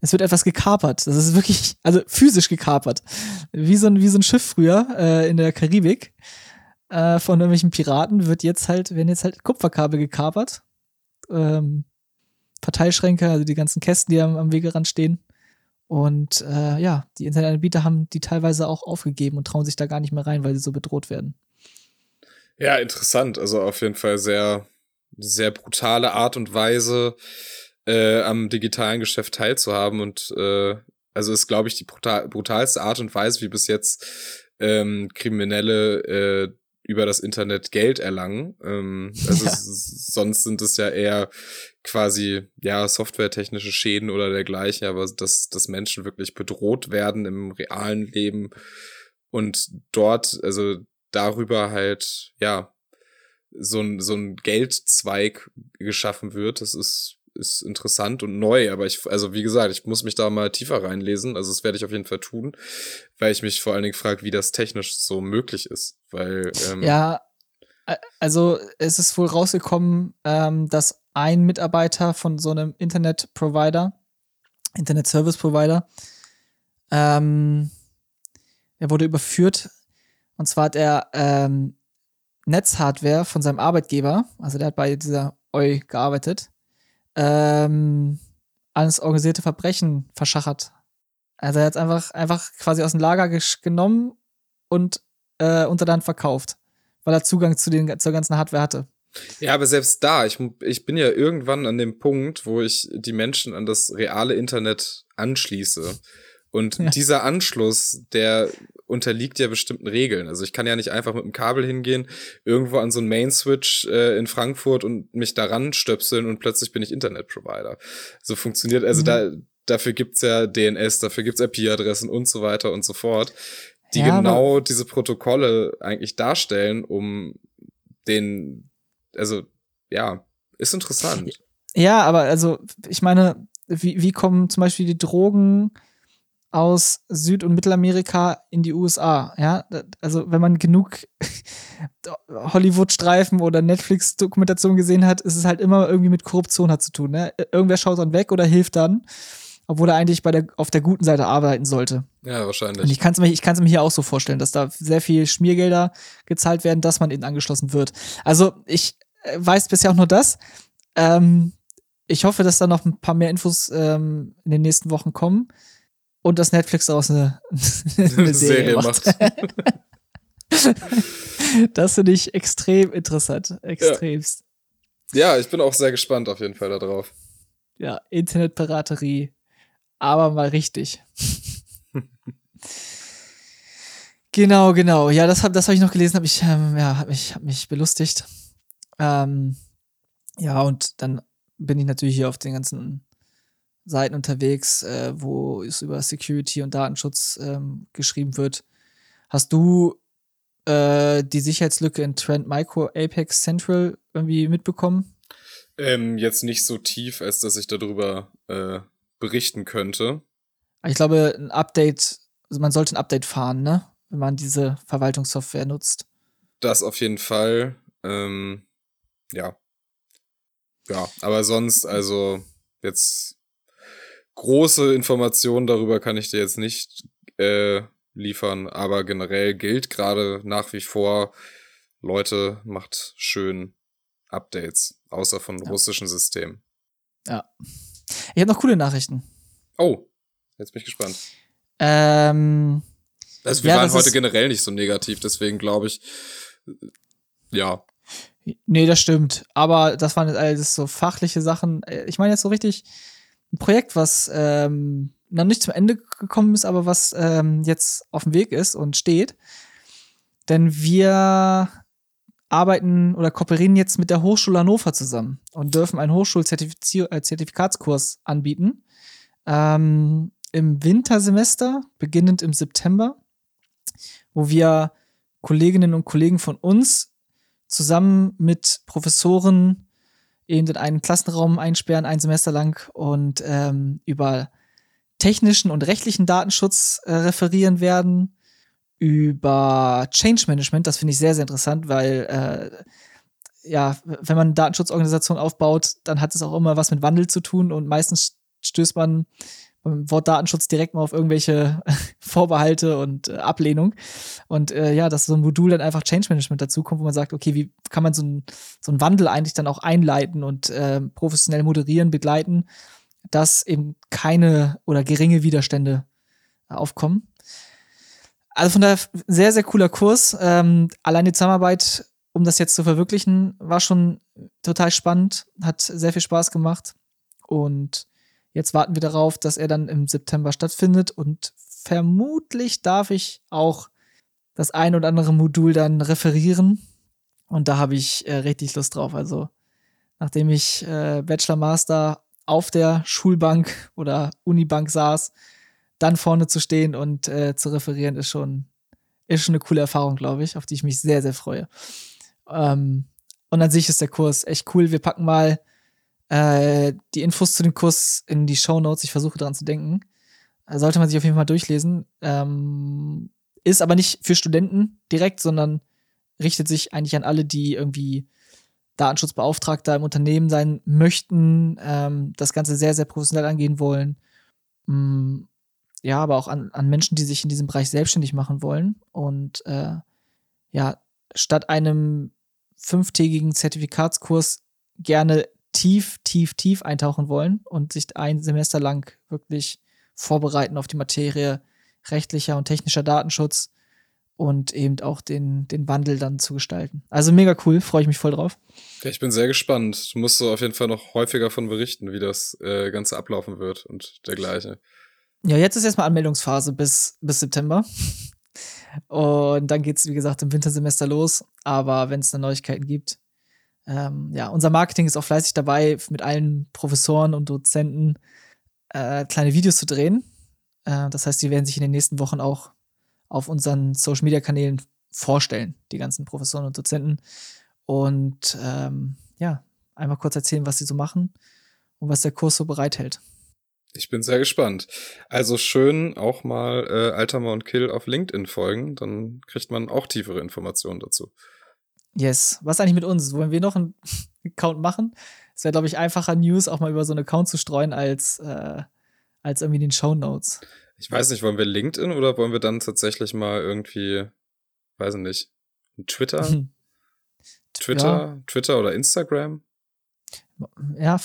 es wird etwas gekapert. Das ist wirklich, also physisch gekapert. Wie so ein, wie so ein Schiff früher äh, in der Karibik äh, von irgendwelchen Piraten wird jetzt halt, werden jetzt halt Kupferkabel gekapert. Ähm, Verteilschränke, also die ganzen Kästen, die am, am Wegerand stehen. Und äh, ja, die Internetanbieter haben die teilweise auch aufgegeben und trauen sich da gar nicht mehr rein, weil sie so bedroht werden. Ja, interessant. Also auf jeden Fall sehr, sehr brutale Art und Weise, äh, am digitalen Geschäft teilzuhaben. Und äh, also ist, glaube ich, die brutal, brutalste Art und Weise, wie bis jetzt ähm, Kriminelle äh, über das Internet Geld erlangen. Ähm, also *laughs* ja. sonst sind es ja eher quasi ja softwaretechnische Schäden oder dergleichen, aber dass, dass Menschen wirklich bedroht werden im realen Leben und dort, also darüber halt, ja, so ein, so ein Geldzweig geschaffen wird, das ist ist interessant und neu, aber ich, also wie gesagt, ich muss mich da mal tiefer reinlesen. Also das werde ich auf jeden Fall tun, weil ich mich vor allen Dingen frage, wie das technisch so möglich ist. Weil ähm, ja, also es ist wohl rausgekommen, ähm, dass ein Mitarbeiter von so einem Internet-Provider, Internet-Service-Provider, ähm, er wurde überführt. Und zwar hat er ähm, Netzhardware von seinem Arbeitgeber, also der hat bei dieser OI gearbeitet, ähm, ans organisierte Verbrechen verschachert. Also er hat es einfach, einfach quasi aus dem Lager genommen und äh, unter der verkauft, weil er Zugang zu den, zur ganzen Hardware hatte. Ja, aber selbst da, ich, ich bin ja irgendwann an dem Punkt, wo ich die Menschen an das reale Internet anschließe. Und ja. dieser Anschluss, der unterliegt ja bestimmten Regeln. Also ich kann ja nicht einfach mit dem Kabel hingehen, irgendwo an so einen Main-Switch äh, in Frankfurt und mich daran stöpseln und plötzlich bin ich Internet-Provider. So funktioniert, also mhm. da, dafür gibt's ja DNS, dafür gibt's IP-Adressen und so weiter und so fort, die ja, genau diese Protokolle eigentlich darstellen, um den, also ja, ist interessant. Ja, aber also ich meine, wie, wie kommen zum Beispiel die Drogen aus Süd- und Mittelamerika in die USA. Ja, also wenn man genug *laughs* Hollywood-Streifen oder Netflix-Dokumentation gesehen hat, ist es halt immer irgendwie mit Korruption hat zu tun. Ne? Irgendwer schaut dann weg oder hilft dann, obwohl er eigentlich bei der, auf der guten Seite arbeiten sollte. Ja, wahrscheinlich. Und ich kann es mir, ich kann's mir hier auch so vorstellen, dass da sehr viel Schmiergelder gezahlt werden, dass man eben angeschlossen wird. Also ich äh, weiß bisher auch nur das. Ähm, ich hoffe, dass da noch ein paar mehr Infos ähm, in den nächsten Wochen kommen und dass Netflix daraus eine, *laughs* eine Serie, macht. *laughs* das finde ich extrem interessant. Extremst. Ja. ja, ich bin auch sehr gespannt auf jeden Fall darauf. Ja, Internetpiraterie, aber mal richtig. *laughs* genau, genau. Ja, das habe das hab ich noch gelesen, habe ich, ähm, ja, hab mich, hab mich belustigt. Ähm, ja, und dann bin ich natürlich hier auf den ganzen Seiten unterwegs, äh, wo es über Security und Datenschutz ähm, geschrieben wird. Hast du äh, die Sicherheitslücke in Trend Micro Apex Central irgendwie mitbekommen? Ähm, jetzt nicht so tief, als dass ich darüber äh, berichten könnte. Ich glaube, ein Update, also man sollte ein Update fahren, ne? Wenn man diese Verwaltungssoftware nutzt. Das auf jeden Fall. Ähm, ja. Ja, aber sonst, also jetzt große Informationen darüber kann ich dir jetzt nicht äh, liefern, aber generell gilt gerade nach wie vor, Leute, macht schön Updates, außer von ja. russischen Systemen. Ja. Ich habe noch coole Nachrichten. Oh, jetzt bin ich gespannt. Ähm, also wir ja, waren heute generell nicht so negativ, deswegen glaube ich, ja. Nee, das stimmt. Aber das waren jetzt alles so fachliche Sachen. Ich meine jetzt so richtig, ein Projekt, was ähm, noch nicht zum Ende gekommen ist, aber was ähm, jetzt auf dem Weg ist und steht. Denn wir arbeiten oder kooperieren jetzt mit der Hochschule Hannover zusammen und dürfen einen Hochschulzertifikatskurs äh, anbieten. Ähm, Im Wintersemester, beginnend im September, wo wir Kolleginnen und Kollegen von uns zusammen mit Professoren eben in einen Klassenraum einsperren, ein Semester lang und ähm, über technischen und rechtlichen Datenschutz äh, referieren werden, über Change Management, das finde ich sehr, sehr interessant, weil äh, ja, wenn man eine Datenschutzorganisation aufbaut, dann hat es auch immer was mit Wandel zu tun und meistens stößt man Wort Datenschutz direkt mal auf irgendwelche *laughs* Vorbehalte und äh, Ablehnung. Und äh, ja, dass so ein Modul dann einfach Change Management dazu kommt, wo man sagt, okay, wie kann man so, ein, so einen Wandel eigentlich dann auch einleiten und äh, professionell moderieren, begleiten, dass eben keine oder geringe Widerstände aufkommen. Also von daher sehr, sehr cooler Kurs. Ähm, allein die Zusammenarbeit, um das jetzt zu verwirklichen, war schon total spannend, hat sehr viel Spaß gemacht. Und Jetzt warten wir darauf, dass er dann im September stattfindet und vermutlich darf ich auch das ein oder andere Modul dann referieren. Und da habe ich äh, richtig Lust drauf. Also, nachdem ich äh, Bachelor Master auf der Schulbank oder Unibank saß, dann vorne zu stehen und äh, zu referieren, ist schon, ist schon eine coole Erfahrung, glaube ich, auf die ich mich sehr, sehr freue. Ähm, und an sich ist der Kurs echt cool. Wir packen mal äh, die Infos zu dem Kurs in die Show Notes. Ich versuche daran zu denken. Äh, sollte man sich auf jeden Fall durchlesen. Ähm, ist aber nicht für Studenten direkt, sondern richtet sich eigentlich an alle, die irgendwie Datenschutzbeauftragter im Unternehmen sein möchten, ähm, das Ganze sehr, sehr professionell angehen wollen. Mm, ja, aber auch an, an Menschen, die sich in diesem Bereich selbstständig machen wollen. Und äh, ja, statt einem fünftägigen Zertifikatskurs gerne tief, tief, tief eintauchen wollen und sich ein Semester lang wirklich vorbereiten auf die Materie rechtlicher und technischer Datenschutz und eben auch den, den Wandel dann zu gestalten. Also mega cool, freue ich mich voll drauf. Ich bin sehr gespannt. Du musst so auf jeden Fall noch häufiger von berichten, wie das äh, Ganze ablaufen wird und dergleichen. Ja, jetzt ist erstmal Anmeldungsphase bis, bis September. Und dann geht es, wie gesagt, im Wintersemester los. Aber wenn es dann Neuigkeiten gibt, ähm, ja, unser Marketing ist auch fleißig dabei, mit allen Professoren und Dozenten äh, kleine Videos zu drehen. Äh, das heißt, die werden sich in den nächsten Wochen auch auf unseren Social Media Kanälen vorstellen, die ganzen Professoren und Dozenten. Und ähm, ja, einmal kurz erzählen, was sie so machen und was der Kurs so bereithält. Ich bin sehr gespannt. Also schön auch mal äh, Altamer und Kill auf LinkedIn folgen, dann kriegt man auch tiefere Informationen dazu. Yes. Was eigentlich mit uns? Wollen wir noch einen *laughs* Account machen? Es wäre, glaube ich, einfacher, News auch mal über so einen Account zu streuen, als, äh, als irgendwie den Show Notes. Ich weiß nicht, wollen wir LinkedIn oder wollen wir dann tatsächlich mal irgendwie, weiß ich nicht, Twitter? *laughs* Twitter, ja. Twitter oder Instagram? Ja,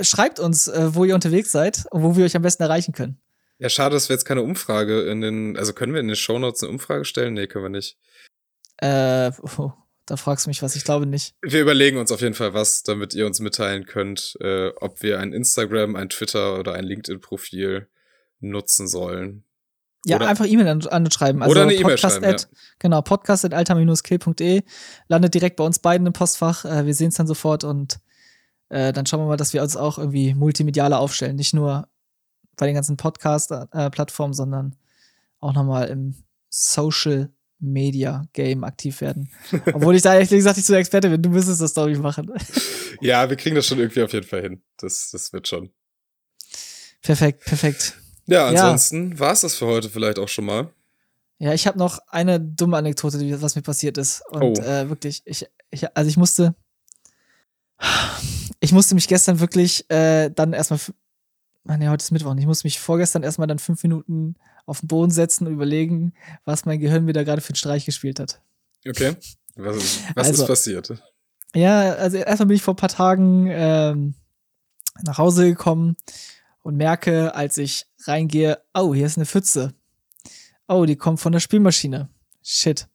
schreibt uns, äh, wo ihr unterwegs seid und wo wir euch am besten erreichen können. Ja, schade, dass wir jetzt keine Umfrage in den, also können wir in den Show Notes eine Umfrage stellen? Nee, können wir nicht. Äh, oh, da fragst du mich was, ich glaube nicht. Wir überlegen uns auf jeden Fall was, damit ihr uns mitteilen könnt, äh, ob wir ein Instagram, ein Twitter oder ein LinkedIn-Profil nutzen sollen. Ja, oder, einfach E-Mail an, anschreiben. Also oder eine E-Mail schreiben, at, ja. Genau, podcast at alter-kill.de. Landet direkt bei uns beiden im Postfach. Äh, wir sehen es dann sofort und äh, dann schauen wir mal, dass wir uns auch irgendwie multimedialer aufstellen. Nicht nur bei den ganzen Podcast-Plattformen, äh, sondern auch nochmal im Social Media Game aktiv werden. Obwohl ich da ehrlich gesagt nicht so Experte bin. Du müsstest das, glaube ich, machen. *laughs* Ja, wir kriegen das schon irgendwie auf jeden Fall hin. Das, das wird schon. Perfekt, perfekt. Ja, ansonsten ja. war es das für heute vielleicht auch schon mal. Ja, ich habe noch eine dumme Anekdote, was mir passiert ist. Und oh. äh, wirklich, ich, ich, also ich musste, ich musste mich gestern wirklich äh, dann erstmal, nee, heute ist Mittwoch, ich musste mich vorgestern erstmal dann fünf Minuten auf den Boden setzen und überlegen, was mein Gehirn wieder gerade für einen Streich gespielt hat. Okay. Was, was also, ist passiert? Ja, also erstmal bin ich vor ein paar Tagen ähm, nach Hause gekommen und merke, als ich reingehe, oh, hier ist eine Pfütze. Oh, die kommt von der Spülmaschine. Shit.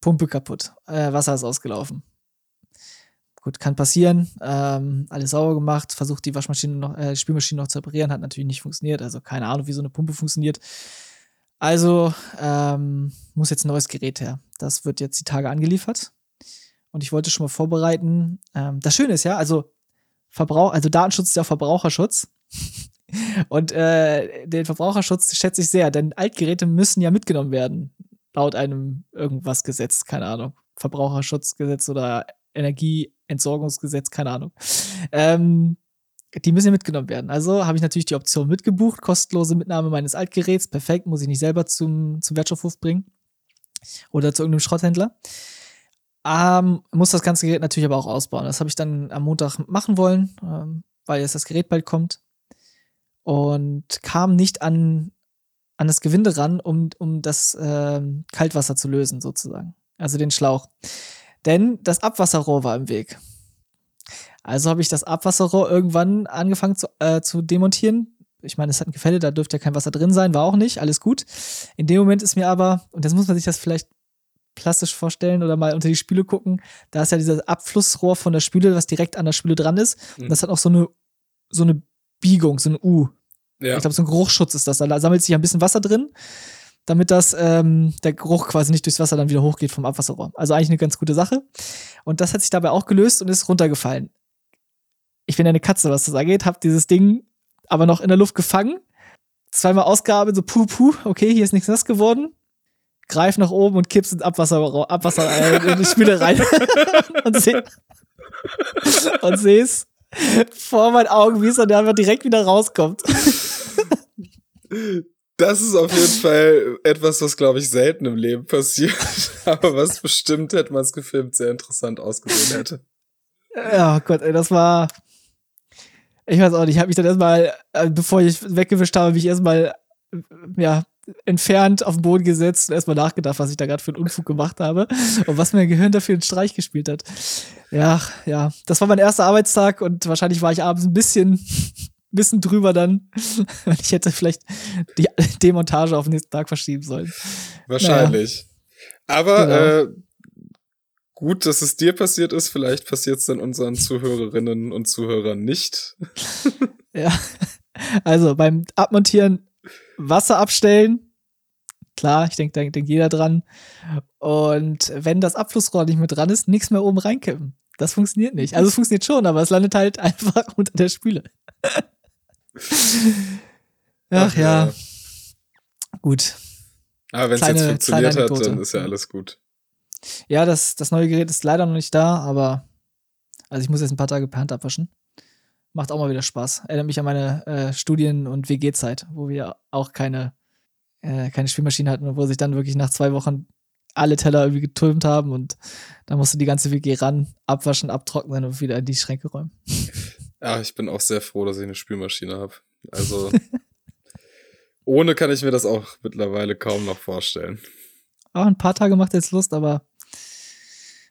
Pumpe kaputt. Äh, Wasser ist ausgelaufen. Gut, kann passieren. Ähm, alles sauber gemacht, versucht die Waschmaschine noch, äh, Spülmaschine noch zu reparieren, hat natürlich nicht funktioniert. Also keine Ahnung, wie so eine Pumpe funktioniert. Also ähm, muss jetzt ein neues Gerät her. Das wird jetzt die Tage angeliefert. Und ich wollte schon mal vorbereiten. Ähm, das Schöne ist ja, also Verbrauch, also Datenschutz ist ja Verbraucherschutz. *laughs* Und äh, den Verbraucherschutz schätze ich sehr, denn Altgeräte müssen ja mitgenommen werden. Laut einem irgendwas Gesetz, keine Ahnung. Verbraucherschutzgesetz oder Energieentsorgungsgesetz, keine Ahnung. Ähm, die müssen ja mitgenommen werden. Also habe ich natürlich die Option mitgebucht, kostenlose Mitnahme meines Altgeräts. Perfekt, muss ich nicht selber zum, zum Wertstoffhof bringen oder zu irgendeinem Schrotthändler. Ähm, muss das ganze Gerät natürlich aber auch ausbauen. Das habe ich dann am Montag machen wollen, ähm, weil jetzt das Gerät bald kommt. und kam nicht an, an das Gewinde ran, um, um das ähm, Kaltwasser zu lösen, sozusagen. Also den Schlauch. Denn das Abwasserrohr war im Weg. Also habe ich das Abwasserrohr irgendwann angefangen zu, äh, zu demontieren. Ich meine, es hat ein Gefälle, da dürfte ja kein Wasser drin sein, war auch nicht, alles gut. In dem Moment ist mir aber, und jetzt muss man sich das vielleicht plastisch vorstellen oder mal unter die Spüle gucken, da ist ja dieses Abflussrohr von der Spüle, was direkt an der Spüle dran ist. Mhm. Und das hat auch so eine, so eine Biegung, so ein U. Ja. Ich glaube, so ein Geruchsschutz ist das. Da sammelt sich ein bisschen Wasser drin, damit das, ähm, der Geruch quasi nicht durchs Wasser dann wieder hochgeht vom Abwasserrohr. Also eigentlich eine ganz gute Sache. Und das hat sich dabei auch gelöst und ist runtergefallen ich bin eine Katze, was das angeht, hab dieses Ding aber noch in der Luft gefangen, zweimal ausgearbeitet, so puh, puh, okay, hier ist nichts nass geworden, greif nach oben und kippst ins Abwasser, Abwasser äh, in die Spüle rein *laughs* und seh, und seh's vor meinen Augen, wie es dann einfach direkt wieder rauskommt. *laughs* Das ist auf jeden Fall etwas, was, glaube ich, selten im Leben passiert, *laughs* aber was bestimmt, hätte man es gefilmt, sehr interessant ausgesehen hätte. Ja, Gott, ey, das war, ich weiß auch nicht, ich habe mich dann erstmal, äh, bevor ich weggewischt habe, mich erstmal, ja, entfernt auf den Boden gesetzt und erstmal nachgedacht, was ich da gerade für einen Unfug gemacht habe und was mein Gehirn dafür einen Streich gespielt hat. Ja, ja, das war mein erster Arbeitstag und wahrscheinlich war ich abends ein bisschen, bisschen drüber dann. *laughs* Ich hätte vielleicht die Demontage auf den nächsten Tag verschieben sollen. Wahrscheinlich. Naja. Aber genau. äh, gut, dass es dir passiert ist. Vielleicht passiert es dann unseren Zuhörerinnen und Zuhörern nicht. *laughs* ja. Also beim Abmontieren Wasser abstellen. Klar, ich denke, da denkt jeder dran. Und wenn das Abflussrohr nicht mehr dran ist, nichts mehr oben reinkippen. Das funktioniert nicht. Also es funktioniert schon, aber es landet halt *laughs* einfach unter der Spüle. Ach, ja. ja. Gut. Aber wenn es jetzt funktioniert hat, dann ist ja alles gut. Ja, das, das neue Gerät ist leider noch nicht da, aber also ich muss jetzt ein paar Tage per Hand abwaschen. Macht auch mal wieder Spaß. Erinnert mich an meine äh, Studien- und WG-Zeit, wo wir auch keine, äh, keine Spielmaschine hatten und wo sich dann wirklich nach zwei Wochen alle Teller irgendwie getürmt haben und da musste die ganze WG ran, abwaschen, abtrocknen und wieder in die Schränke räumen. *laughs* Ja, ich bin auch sehr froh, dass ich eine Spielmaschine habe. Also *laughs* ohne kann ich mir das auch mittlerweile kaum noch vorstellen. Auch ein paar Tage macht jetzt Lust, aber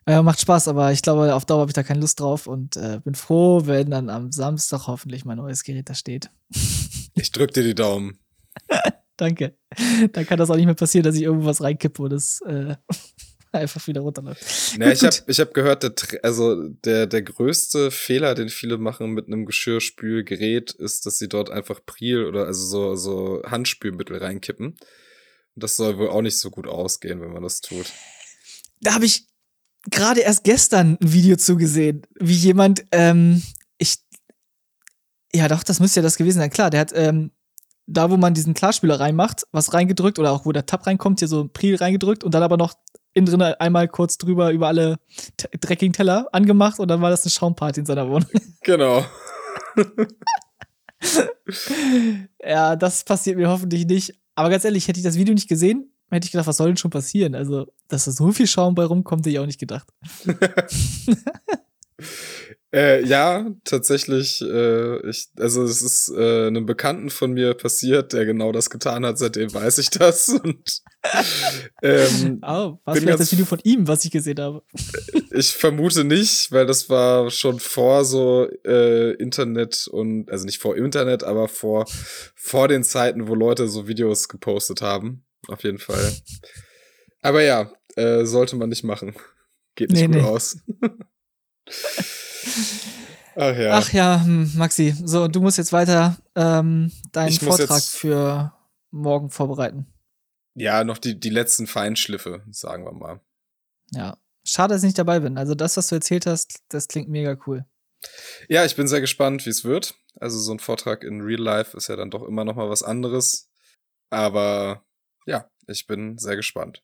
äh, macht Spaß, aber ich glaube, auf Dauer habe ich da keine Lust drauf und äh, bin froh, wenn dann am Samstag hoffentlich mein neues Gerät da steht. *laughs* Ich drück dir die Daumen. *laughs* Danke. Dann kann das auch nicht mehr passieren, dass ich irgendwas reinkippe und es äh, *laughs* einfach wieder runterläuft. Na, ich habe ich hab gehört, der, also der, der größte Fehler, den viele machen mit einem Geschirrspülgerät, ist, dass sie dort einfach Priel oder also so, so Handspülmittel reinkippen. Das soll wohl auch nicht so gut ausgehen, wenn man das tut. Da habe ich gerade erst gestern ein Video zugesehen, wie jemand, ähm, ich, ja doch, das müsste ja das gewesen sein. Klar, der hat ähm, da, wo man diesen Klarspüler reinmacht, was reingedrückt oder auch wo der Tab reinkommt, hier so ein Priel reingedrückt und dann aber noch innen drin einmal kurz drüber über alle dreckigen Teller angemacht und dann war das eine Schaumparty in seiner Wohnung. *laughs* Genau. ja, das passiert mir hoffentlich nicht. Aber ganz ehrlich, hätte ich das Video nicht gesehen, hätte ich gedacht, was soll denn schon passieren? Also, dass da so viel Schaum bei rumkommt, hätte ich auch nicht gedacht. *laughs* äh, ja, tatsächlich. Äh, ich, also es ist äh, einem Bekannten von mir passiert, der genau das getan hat. Seitdem weiß ich das. *laughs* Und, ähm, oh, war vielleicht das Video von ihm, was ich gesehen habe? *laughs* ich vermute nicht, weil das war schon vor so äh, Internet und also nicht vor Internet, aber vor vor den Zeiten, wo Leute so Videos gepostet haben. Auf jeden Fall. Aber ja, äh, sollte man nicht machen. Geht nicht nee, gut nee. aus. *laughs* Ach ja. Ach ja, hm, Maxi. So, du musst jetzt weiter ähm, deinen Vortrag für morgen vorbereiten. Ja, noch die, die letzten Feinschliffe, sagen wir mal. Ja. Schade, dass ich nicht dabei bin. Also das, was du erzählt hast, das klingt mega cool. Ja, ich bin sehr gespannt, wie es wird. Also so ein Vortrag in Real Life ist ja dann doch immer noch mal was anderes. Aber ja, ich bin sehr gespannt.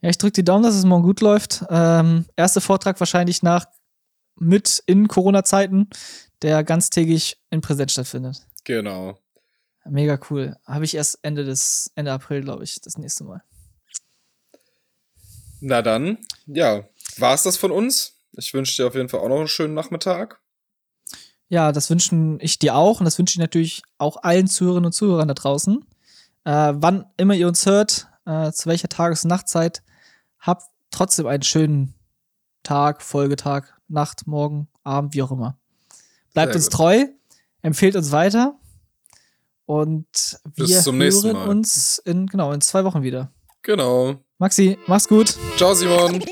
Ja, ich drücke die Daumen, dass es morgen gut läuft. Ähm, erster Vortrag wahrscheinlich nach mit in Corona-Zeiten, der ganztägig in Präsenz stattfindet. Genau. Mega cool. Habe ich erst Ende des Ende April, glaube ich, das nächste Mal. Na dann, ja, war es das von uns? Ich wünsche dir auf jeden Fall auch noch einen schönen Nachmittag. Ja, das wünschen ich dir auch und das wünsche ich natürlich auch allen Zuhörerinnen und Zuhörern da draußen. Äh, wann immer ihr uns hört, äh, zu welcher Tages- und Nachtzeit, habt trotzdem einen schönen Tag, Folgetag, Nacht, Morgen, Abend, wie auch immer. Bleibt Sehr uns gut. treu, empfehlt uns weiter und wir Bis zum hören nächsten Mal. uns in, genau, in zwei Wochen wieder. Genau. Maxi, mach's gut. Ciao, Simon.